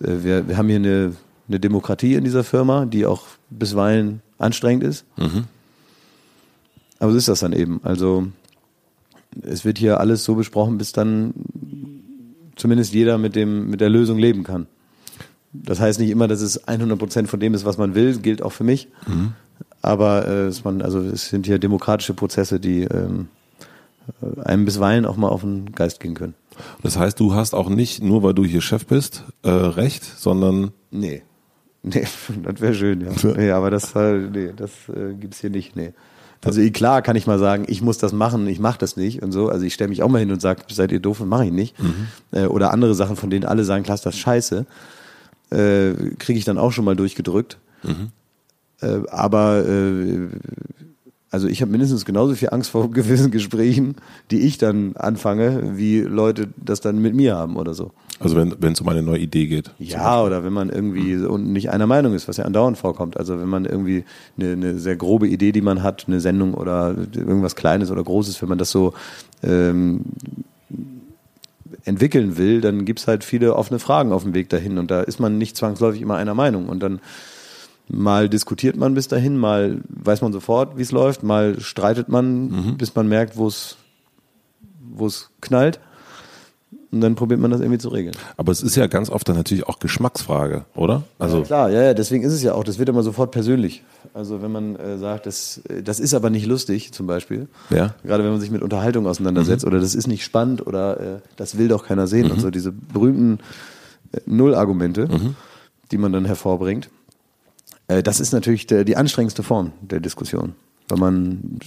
äh, wir, wir haben hier eine, eine Demokratie in dieser Firma, die auch bisweilen anstrengend ist. Aber so ist das dann eben. Also es wird hier alles so besprochen, bis dann zumindest jeder mit dem mit der Lösung leben kann. Das heißt nicht immer, dass es 100 Prozent von dem ist, was man will, gilt auch für mich. Aber äh, es, man, also es sind hier demokratische Prozesse, die ähm, einem bisweilen auch mal auf den Geist gehen können. Das heißt, du hast auch nicht, nur weil du hier Chef bist, äh, Recht, sondern Nee. Nee, das wäre schön, ja. Nee, aber das, äh, nee, das äh, gibt's hier nicht, nee. Also eh, klar kann ich mal sagen, ich muss das machen, ich mache das nicht und so. Also ich stelle mich auch mal hin und sage, seid ihr doof und mache ich nicht. Äh, oder andere Sachen, von denen alle sagen, klar, ist das scheiße, äh, kriege ich dann auch schon mal durchgedrückt. Äh, aber äh, also ich habe mindestens genauso viel Angst vor gewissen Gesprächen, die ich dann anfange, wie Leute das dann mit mir haben oder so. also wenn wenn es um eine neue Idee geht. Ja, oder wenn man irgendwie und nicht einer Meinung ist, was ja andauernd vorkommt. Also wenn man irgendwie eine, eine sehr grobe Idee, die man hat, eine Sendung oder irgendwas Kleines oder Großes, wenn man das so ähm, entwickeln will, dann gibt's halt viele offene Fragen auf dem Weg dahin. Und da ist man nicht zwangsläufig immer einer Meinung. Und dann mal diskutiert man bis dahin, mal weiß man sofort, wie es läuft, mal streitet man, bis man merkt, wo es wo es knallt und dann probiert man das irgendwie zu regeln. Aber es ist ja ganz oft dann natürlich auch Geschmacksfrage, oder? Also Ja, klar, ja, ja, deswegen ist es ja auch, das wird immer sofort persönlich. Also wenn man äh, sagt, das, äh, das ist aber nicht lustig, zum Beispiel. Ja. Gerade wenn man sich mit Unterhaltung auseinandersetzt oder das ist nicht spannend oder äh, das will doch keiner sehen und so diese berühmten äh, Nullargumente, die man dann hervorbringt. Äh, das ist natürlich der, die anstrengendste Form der Diskussion, wenn man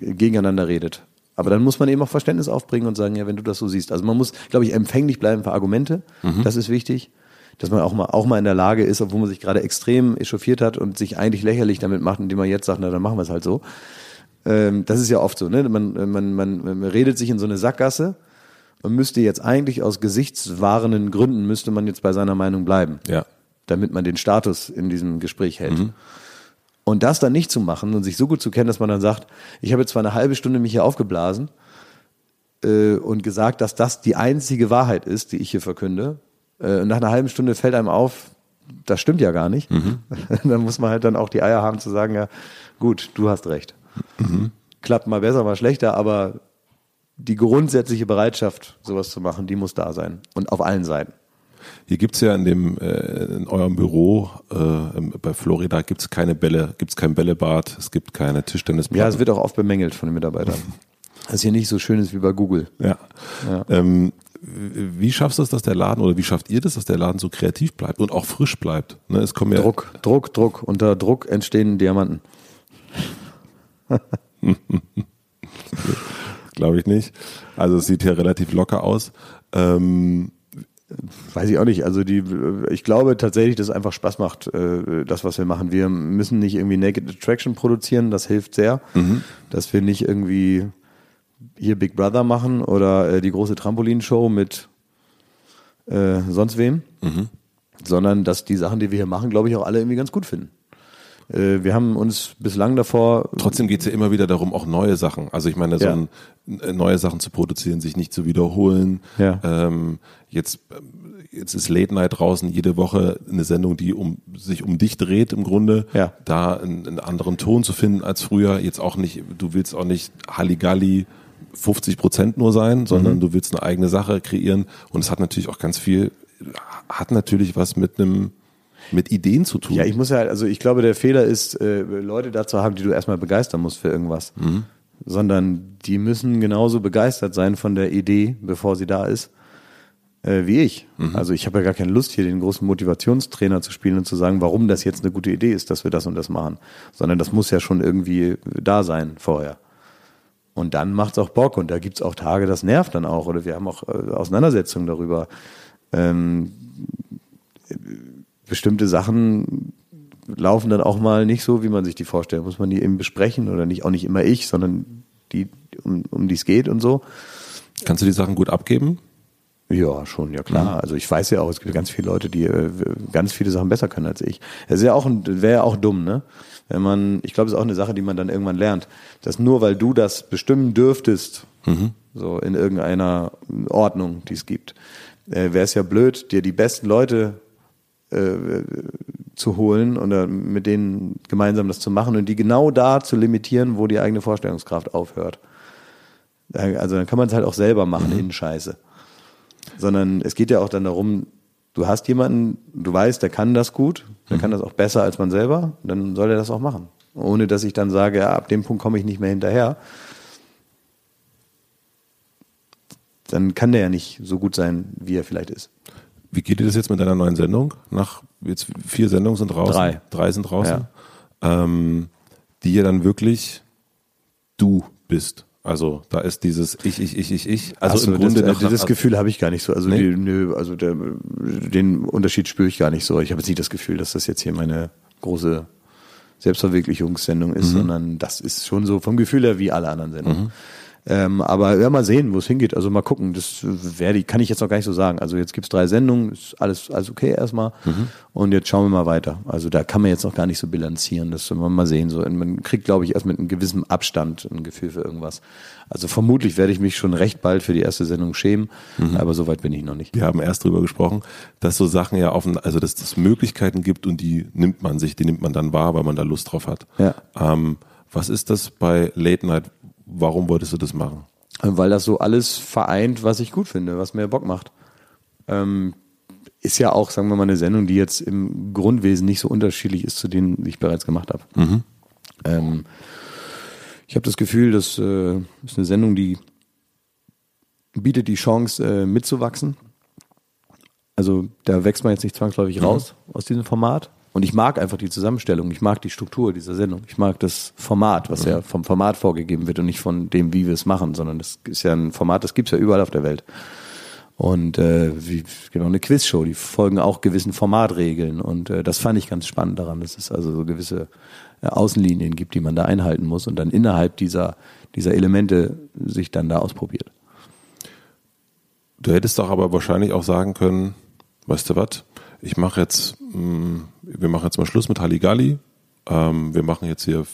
äh, gegeneinander redet. Aber dann muss man eben auch Verständnis aufbringen und sagen, ja, wenn du das so siehst. Also man muss, glaube ich, empfänglich bleiben für Argumente. Das ist wichtig. Dass man auch mal, auch mal in der Lage ist, obwohl man sich gerade extrem echauffiert hat und sich eigentlich lächerlich damit macht, indem man jetzt sagt, na, dann machen wir es halt so. Äh, ähm, das ist ja oft so, ne? Man, man, man, man redet sich in so eine Sackgasse und müsste jetzt eigentlich aus gesichtswahrenden Gründen müsste man jetzt bei seiner Meinung bleiben. Ja. Damit man den Status in diesem Gespräch hält. Und das dann nicht zu machen und sich so gut zu kennen, dass man dann sagt, ich habe jetzt zwar eine halbe Stunde mich hier aufgeblasen äh, und gesagt, dass das die einzige Wahrheit ist, die ich hier verkünde. Äh, und nach einer halben Stunde fällt einem auf, das stimmt ja gar nicht. dann muss man halt dann auch die Eier haben zu sagen, ja, gut, du hast recht. Klappt mal besser, mal schlechter, aber die grundsätzliche Bereitschaft, sowas zu machen, die muss da sein. Und auf allen Seiten. Hier gibt's ja in dem äh, in eurem Büro äh, bei Florida gibt's keine Bälle, gibt's kein Bällebad, es gibt keine Tischtennisplatte. Ja, es wird auch oft bemängelt von den Mitarbeitern. Dass es hier nicht so schön ist wie bei Google. Ja. Ja. Ähm, wie schaffst du es, dass der Laden oder wie schafft ihr das, dass der Laden so kreativ bleibt und auch frisch bleibt? Ne, es kommen ja Druck, Druck, Druck. Unter Druck entstehen Diamanten. glaube ich nicht. Also es sieht hier relativ locker aus. Ähm, Weiß ich auch nicht. Also die, ich glaube tatsächlich, dass es einfach Spaß macht, äh, das, was wir machen. Wir müssen nicht irgendwie Naked Attraction produzieren, das hilft sehr. Dass wir nicht irgendwie hier Big Brother machen oder äh, die große Trampolinshow mit äh, sonst wem, sondern dass die Sachen, die wir hier machen, glaube ich, auch alle irgendwie ganz gut finden. Äh, wir haben uns bislang davor trotzdem geht's ja immer wieder darum, auch neue Sachen. Also ich meine, so Ja. ein, äh, neue Sachen zu produzieren, sich nicht zu wiederholen. Ja. Ähm, jetzt, jetzt ist Late Night draußen jede Woche eine Sendung, die um sich um dich dreht im Grunde. Ja. Da einen, einen anderen Ton zu finden als früher. Jetzt auch nicht, du willst auch nicht Halligalli 50 Prozent nur sein, sondern Mhm. du willst eine eigene Sache kreieren. Und es hat natürlich auch ganz viel, hat natürlich was mit einem, mit Ideen zu tun. Ja, ich muss ja, also ich glaube, der Fehler ist, äh, Leute dazu haben, die du erstmal begeistern musst für irgendwas. Sondern die müssen genauso begeistert sein von der Idee, bevor sie da ist, äh, wie ich. Also ich habe ja gar keine Lust, hier den großen Motivationstrainer zu spielen und zu sagen, warum das jetzt eine gute Idee ist, dass wir das und das machen. Sondern das muss ja schon irgendwie da sein vorher. Und dann macht's auch Bock und da gibt's auch Tage, das nervt dann auch. Oder wir haben auch äh, Auseinandersetzungen darüber. Ähm, bestimmte Sachen laufen dann auch mal nicht so, wie man sich die vorstellt. Muss man die eben besprechen oder nicht, auch nicht immer ich, sondern die, um, um die es geht und so. Kannst du die Sachen gut abgeben? Ja, schon, ja klar. Also ich weiß ja auch, es gibt ganz viele Leute, die äh, ganz viele Sachen besser können als ich. Ist ja auch, wäre ja auch dumm, ne? Wenn man, ich glaube, es ist auch eine Sache, die man dann irgendwann lernt, dass nur weil du das bestimmen dürftest, so in irgendeiner Ordnung, die es gibt, äh, wäre es ja blöd, dir die besten Leute äh, zu holen oder mit denen gemeinsam das zu machen und die genau da zu limitieren, wo die eigene Vorstellungskraft aufhört. Also dann kann man es halt auch selber machen in Scheiße sondern es geht ja auch dann darum, du hast jemanden, du weißt, der kann das gut, der kann das auch besser als man selber, dann soll er das auch machen. Ohne dass ich dann sage, ja, ab dem Punkt komme ich nicht mehr hinterher. Dann kann der ja nicht so gut sein, wie er vielleicht ist. Wie geht dir das jetzt mit deiner neuen Sendung? Nach jetzt vier Sendungen sind draußen. Drei. Drei sind draußen. Ähm, die ja dann wirklich du bist. Also da ist dieses Ich, ich, ich, ich, ich. Also so, im Grunde das, nach, das Gefühl habe ich gar nicht so. Also, Nee? die, nö, also der, den Unterschied spüre ich gar nicht so. Ich habe jetzt nicht das Gefühl, dass das jetzt hier meine große Selbstverwirklichungssendung ist, sondern das ist schon so vom Gefühl her wie alle anderen Sendungen. Ähm, aber ja, mal sehen, wo es hingeht. Also mal gucken. Das werde ich, kann ich jetzt noch gar nicht so sagen. Also jetzt gibt's drei Sendungen, ist alles, alles okay erstmal. Und jetzt schauen wir mal weiter. Also da kann man jetzt noch gar nicht so bilanzieren. Das soll man mal sehen. So, man kriegt, glaube ich, erst mit einem gewissen Abstand ein Gefühl für irgendwas. Also vermutlich werde ich mich schon recht bald für die erste Sendung schämen, aber so weit bin ich noch nicht. wir haben erst drüber gesprochen, dass so Sachen ja offen, also dass es Möglichkeiten gibt und die nimmt man sich, die nimmt man dann wahr, weil man da Lust drauf hat. Ja. Ähm, was ist das bei Late Night? Warum wolltest du das machen? Weil das so alles vereint, was ich gut finde, was mir Bock macht. Ähm, ist ja auch, sagen wir mal, eine Sendung, die jetzt im Grundwesen nicht so unterschiedlich ist zu denen, die ich bereits gemacht habe. Ähm, ich habe das Gefühl, das äh, ist eine Sendung, die bietet die Chance, äh, mitzuwachsen. Also da wächst man jetzt nicht zwangsläufig raus aus diesem Format. Und ich mag einfach die Zusammenstellung, ich mag die Struktur dieser Sendung, ich mag das Format, was ja vom Format vorgegeben wird und nicht von dem, wie wir es machen, sondern das ist ja ein Format, das gibt's ja überall auf der Welt. Und äh, wie genau eine Quizshow, die folgen auch gewissen Formatregeln. Und äh, das fand ich ganz spannend daran, dass es also so gewisse äh, Außenlinien gibt, die man da einhalten muss und dann innerhalb dieser, dieser Elemente sich dann da ausprobiert. Du hättest doch aber wahrscheinlich auch sagen können, weißt du was, ich mache jetzt, mh, mm, wir machen jetzt mal Schluss mit Halligalli. Ähm, wir machen jetzt hier,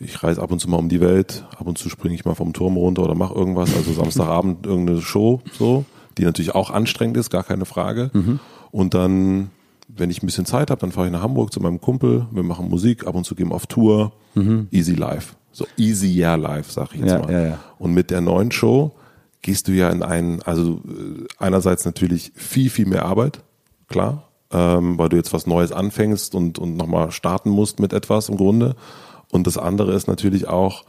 ich reise ab und zu mal um die Welt, ab und zu springe ich mal vom Turm runter oder mache irgendwas, also Samstagabend irgendeine Show, so, die natürlich auch anstrengend ist, gar keine Frage. Mhm. Und dann, wenn ich ein bisschen Zeit habe, dann fahre ich nach Hamburg zu meinem Kumpel, wir machen Musik, ab und zu gehen wir auf Tour, mhm. easy life. So easy yeah life, sag ich jetzt Ja, mal. ja, ja. Und mit der neuen Show gehst du ja in einen, also äh, einerseits natürlich viel, viel mehr Arbeit, klar, ähm, weil du jetzt was Neues anfängst und, und nochmal starten musst mit etwas im Grunde. Und das andere ist natürlich auch,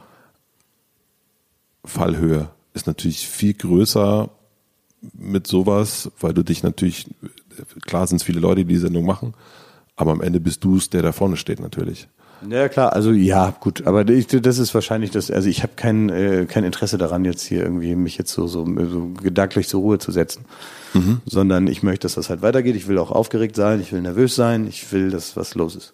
Fallhöhe ist natürlich viel größer mit sowas, weil du dich natürlich, klar sind es viele Leute, die die Sendung machen, aber am Ende bist du es, der da vorne steht natürlich. Ja klar, also ja, gut, aber ich, das ist wahrscheinlich das, also ich habe kein, äh, kein Interesse daran, jetzt hier irgendwie mich jetzt so, so, so gedanklich zur Ruhe zu setzen. Mhm. Sondern ich möchte, dass das halt weitergeht. Ich will auch aufgeregt sein, ich will nervös sein, ich will, dass was los ist.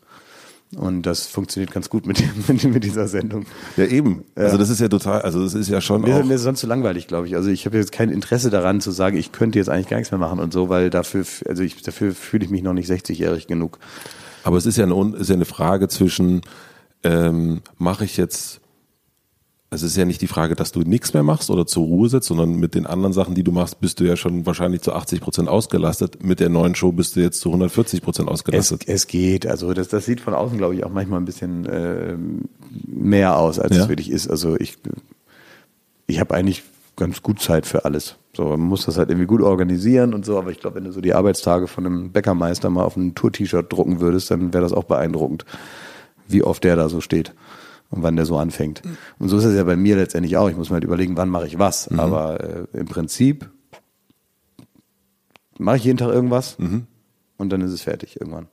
Und das funktioniert ganz gut mit, mit, mit dieser Sendung. Ja, eben. Also das ist ja total, also das ist ja schon Mir, auch. mir ist sonst zu langweilig, glaube ich. Also ich habe jetzt kein Interesse daran zu sagen, ich könnte jetzt eigentlich gar nichts mehr machen und so, weil dafür, also ich, dafür fühle ich mich noch nicht 60-jährig genug. Aber es ist ja eine, ist ja eine Frage zwischen, ähm, mache ich jetzt, also es ist ja nicht die Frage, dass du nichts mehr machst oder zur Ruhe sitzt, sondern mit den anderen Sachen, die du machst, bist du ja schon wahrscheinlich zu 80 Prozent ausgelastet. Mit der neuen Show bist du jetzt zu 140 Prozent Es, ausgelastet. es geht. Also das, das sieht von außen, glaube ich, auch manchmal ein bisschen ähm, mehr aus, als Ja. es wirklich ist. Also ich, ich habe eigentlich ganz gut Zeit für alles. So, man muss das halt irgendwie gut organisieren und so, aber ich glaube, wenn du so die Arbeitstage von einem Bäckermeister mal auf ein Tour-T-Shirt drucken würdest, dann wäre das auch beeindruckend, wie oft der da so steht und wann der so anfängt. Und so ist es ja bei mir letztendlich auch. Ich muss mir halt überlegen, wann mache ich was. Aber äh, im Prinzip mache ich jeden Tag irgendwas und dann ist es fertig irgendwann.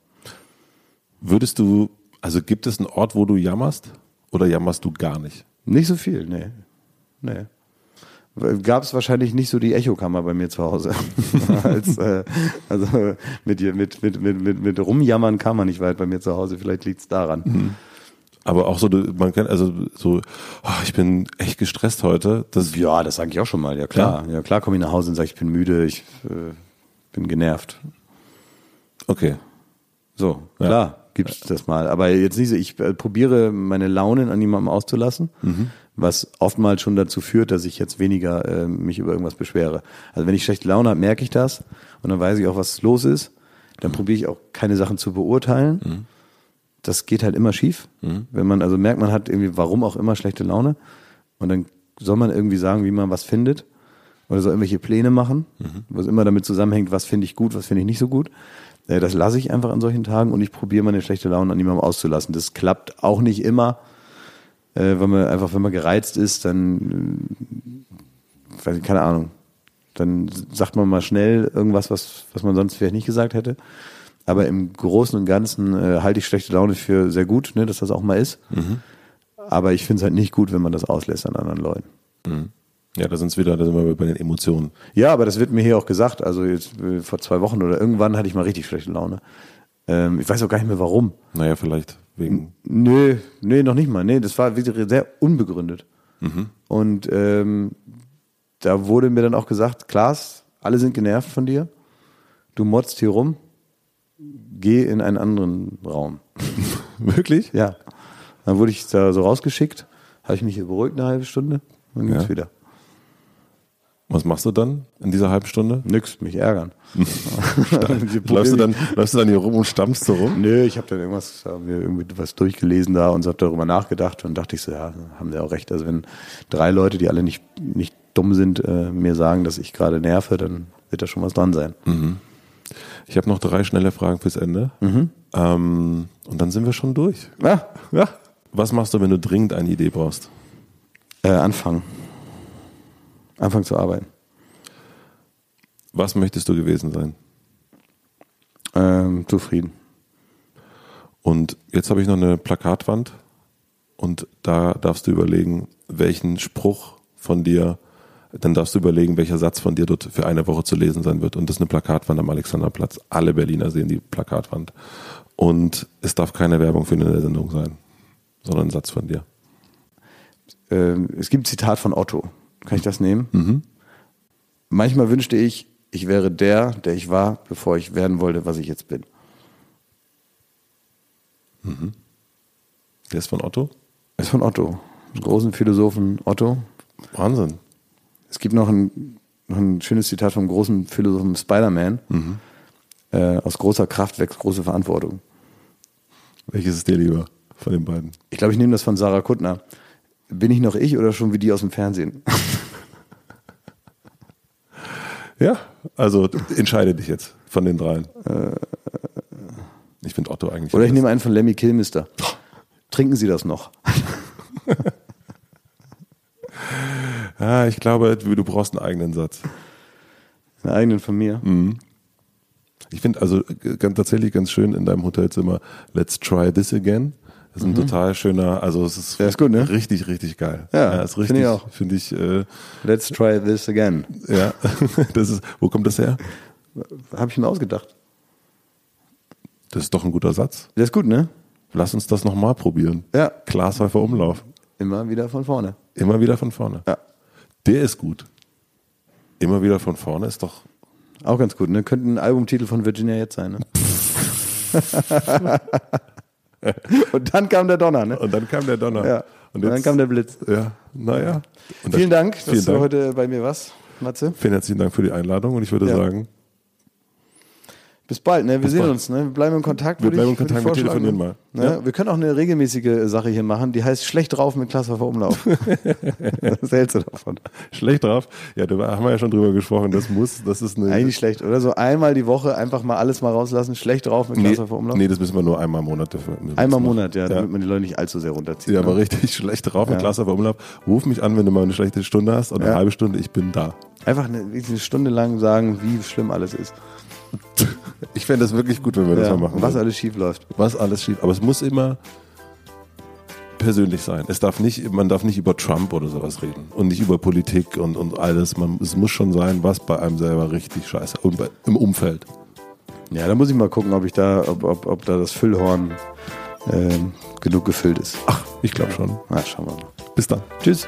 Würdest du, also gibt es einen Ort, wo du jammerst oder jammerst du gar nicht? Nicht so viel, nee. Nee. Gab es wahrscheinlich nicht so die Echokammer bei mir zu Hause. Als, äh, also mit, mit, mit, mit, mit, rumjammern kann man nicht weit bei mir zu Hause. Vielleicht liegt's daran. Aber auch so, man kennt, also so, oh, ich bin echt gestresst heute. Das, Ja, das sage ich auch schon mal. Ja klar. Ja klar komme ich nach Hause und sage, ich bin müde, ich äh, bin genervt. okay. So, klar, gibt's das mal. Aber jetzt nicht so, ich äh, probiere meine Launen an jemandem auszulassen, was oftmals schon dazu führt, dass ich jetzt weniger äh, mich über irgendwas beschwere. Also wenn ich schlechte Laune habe, merke ich das und dann weiß ich auch, was los ist. Dann probiere ich auch keine Sachen zu beurteilen. Das geht halt immer schief. Wenn man also merkt, man hat irgendwie, warum auch immer, schlechte Laune. Und dann soll man irgendwie sagen, wie man was findet. Oder soll irgendwelche Pläne machen, was immer damit zusammenhängt, was finde ich gut, was finde ich nicht so gut. Äh, Das lasse ich einfach an solchen Tagen und ich probiere meine schlechte Laune an niemandem auszulassen. Das klappt auch nicht immer, äh, wenn man einfach, wenn man gereizt ist, dann, äh, keine Ahnung, dann sagt man mal schnell irgendwas, was, was man sonst vielleicht nicht gesagt hätte. Aber im Großen und Ganzen äh, halte ich schlechte Laune für sehr gut, ne, dass das auch mal ist. Aber ich finde es halt nicht gut, wenn man das auslässt an anderen Leuten. Ja, da sind's wieder, da sind wir bei den Emotionen. Ja, aber das wird mir hier auch gesagt. Also jetzt äh, vor zwei Wochen oder irgendwann hatte ich mal richtig schlechte Laune. Ähm, ich weiß auch gar nicht mehr warum. Naja, vielleicht wegen, Nö, nee, noch nicht mal. Nee, das war wieder sehr unbegründet. Und ähm, da wurde mir dann auch gesagt, Klaas, alle sind genervt von dir. Du motzt hier rum. Geh in einen anderen Raum. wirklich? Ja. Dann wurde ich da so rausgeschickt. Habe ich mich hier beruhigt eine halbe Stunde. Dann ging's Ja. wieder. Was machst du dann in dieser halben Stunde? Nix, mich ärgern. Läufst du dann, läufst du dann hier rum und stammst so rum? Nö, ich habe dann irgendwas, hab mir irgendwie was durchgelesen da und so habe darüber nachgedacht und dachte ich so, ja, haben sie auch recht. Also wenn drei Leute, die alle nicht, nicht dumm sind, äh, mir sagen, dass ich gerade nerve, dann wird da schon was dran sein. Ich habe noch drei schnelle Fragen fürs Ende. Ähm, und dann sind wir schon durch. Ja, ja. Was machst du, wenn du dringend eine Idee brauchst? Äh, anfangen. Anfangen zu arbeiten. Was möchtest du gewesen sein? Ähm, zufrieden. Und jetzt habe ich noch eine Plakatwand und da darfst du überlegen, welchen Spruch von dir dann darfst du überlegen, welcher Satz von dir dort für eine Woche zu lesen sein wird. Und das ist eine Plakatwand am Alexanderplatz. Alle Berliner sehen die Plakatwand. Und es darf keine Werbung für eine Sendung sein, sondern ein Satz von dir. Ähm, es gibt ein Zitat von Otto. Kann ich das nehmen? Mhm. Manchmal wünschte ich, ich wäre der, der ich war, bevor ich werden wollte, was ich jetzt bin. Mhm. Der ist von Otto? ist von Otto. Großen Philosophen Otto. Wahnsinn. Es gibt noch ein, noch ein schönes Zitat vom großen Philosophen Spider-Man. Mhm. Äh, aus großer Kraft wächst große Verantwortung. Welches ist dir lieber von den beiden? Ich glaube, ich nehme das von Sarah Kuttner. Bin ich noch ich oder schon wie die aus dem Fernsehen? ja, also entscheide dich jetzt von den dreien. Äh, ich finde Otto eigentlich. Oder ich nehme einen von Lemmy Kilmister. Trinken Sie das noch? ja, ich glaube, du brauchst einen eigenen Satz. Einen eigenen von mir? Mhm. Ich finde also ganz, tatsächlich ganz schön in deinem Hotelzimmer Let's Try This Again. Das ist ein mhm. total schöner, also es ist, ist gut, ne? richtig, richtig geil. Ja, ja ist richtig. Finde ich auch. Finde ich. Äh, Let's try this again. Ja, das ist. Wo kommt das her? Habe ich mir ausgedacht. Das ist doch ein guter Satz. Der ist gut, ne? Lass uns das nochmal probieren. Ja. Glashäufer Umlauf. Immer wieder von vorne. Immer wieder von vorne. Ja. Der ist gut. Immer wieder von vorne ist doch. Auch ganz gut, ne? Könnte ein Albumtitel von Virginia jetzt sein, ne? Und dann kam der Donner, ne? Und dann kam der Donner. Ja. Und, Und dann kam der Blitz. Ja, naja. Vielen Dank, dass vielen du Dank. heute bei mir warst, Matze. Vielen herzlichen Dank für die Einladung und ich würde ja. sagen, bis bald, ne? Wir Bis sehen bald. uns, ne? Wir bleiben in Kontakt. Wir bleiben in Kontakt, wir telefonieren mal. Ne? Ja? Wir können auch eine regelmäßige Sache hier machen, die heißt schlecht drauf mit Klasshofer Umlauf. Was hältst du davon? Schlecht drauf? Ja, da haben wir ja schon drüber gesprochen. Das muss, das ist eine. Eigentlich schlecht, oder? So einmal die Woche einfach mal alles mal rauslassen, schlecht drauf mit Klasshofer Umlauf? Nee, das müssen wir nur einmal im Monat dafür. Einmal im Monat, ja, damit ja. man die Leute nicht allzu sehr runterzieht. Ja, ne? aber richtig schlecht drauf mit ja. Klasshofer Umlauf. Ruf mich an, wenn du mal eine schlechte Stunde hast oder eine halbe Stunde, ich bin da. Einfach eine, eine Stunde lang sagen, wie schlimm alles ist. Ich fände das wirklich gut, wenn wir ja, das mal machen. Was alles schief läuft. Was alles schief. Aber es muss immer persönlich sein. Es darf nicht, man darf nicht über Trump oder sowas reden und nicht über Politik und, und alles. Man, es muss schon sein, was bei einem selber richtig scheiße und bei, im Umfeld. Ja, da muss ich mal gucken, ob ich da, ob, ob, ob da das Füllhorn äh, genug gefüllt ist. Ach, ich glaube schon. Na, schauen wir mal. Bis dann. Tschüss.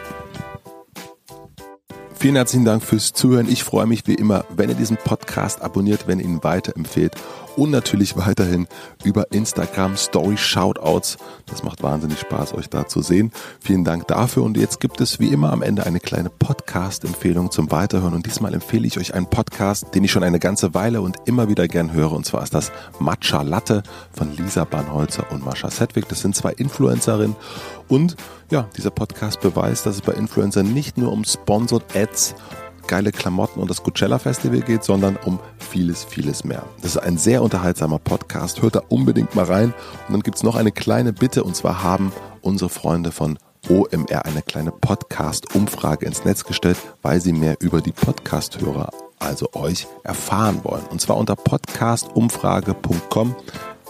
Vielen herzlichen Dank fürs Zuhören. Ich freue mich wie immer, wenn ihr diesen Podcast abonniert, wenn ihr ihn weiterempfehlt und natürlich weiterhin über Instagram Story Shoutouts. Das macht wahnsinnig Spaß, euch da zu sehen. Vielen Dank dafür. Und jetzt gibt es wie immer am Ende eine kleine Podcast-Empfehlung zum Weiterhören. Und diesmal empfehle ich euch einen Podcast, den ich schon eine ganze Weile und immer wieder gern höre. Und zwar ist das Matcha Latte von Lisa Banholzer und Mascha Sedwick. Das sind zwei Influencerinnen. Und ja, dieser Podcast beweist, dass es bei Influencern nicht nur um Sponsored Ads geile Klamotten und das Coachella Festival geht, sondern um vieles, vieles mehr. Das ist ein sehr unterhaltsamer Podcast. Hört da unbedingt mal rein. Und dann gibt es noch eine kleine Bitte und zwar haben unsere Freunde von OMR eine kleine Podcast-Umfrage ins Netz gestellt, weil sie mehr über die Podcast-Hörer, also euch, erfahren wollen. Und zwar unter podcastumfrage.com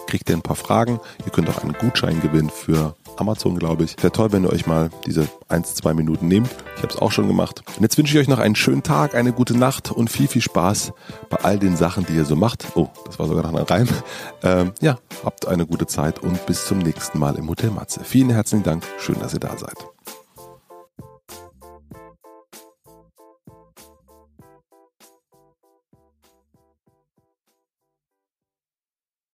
kriegt ihr ein paar Fragen. Ihr könnt auch einen Gutschein gewinnen für Amazon, glaube ich. Wäre toll, wenn ihr euch mal diese ein, zwei Minuten nehmt. Ich habe es auch schon gemacht. Und jetzt wünsche ich euch noch einen schönen Tag, eine gute Nacht und viel, viel Spaß bei all den Sachen, die ihr so macht. Oh, das war sogar noch ein Reim. Ähm, ja, habt eine gute Zeit und bis zum nächsten Mal im Hotel Matze. Vielen herzlichen Dank. Schön, dass ihr da seid.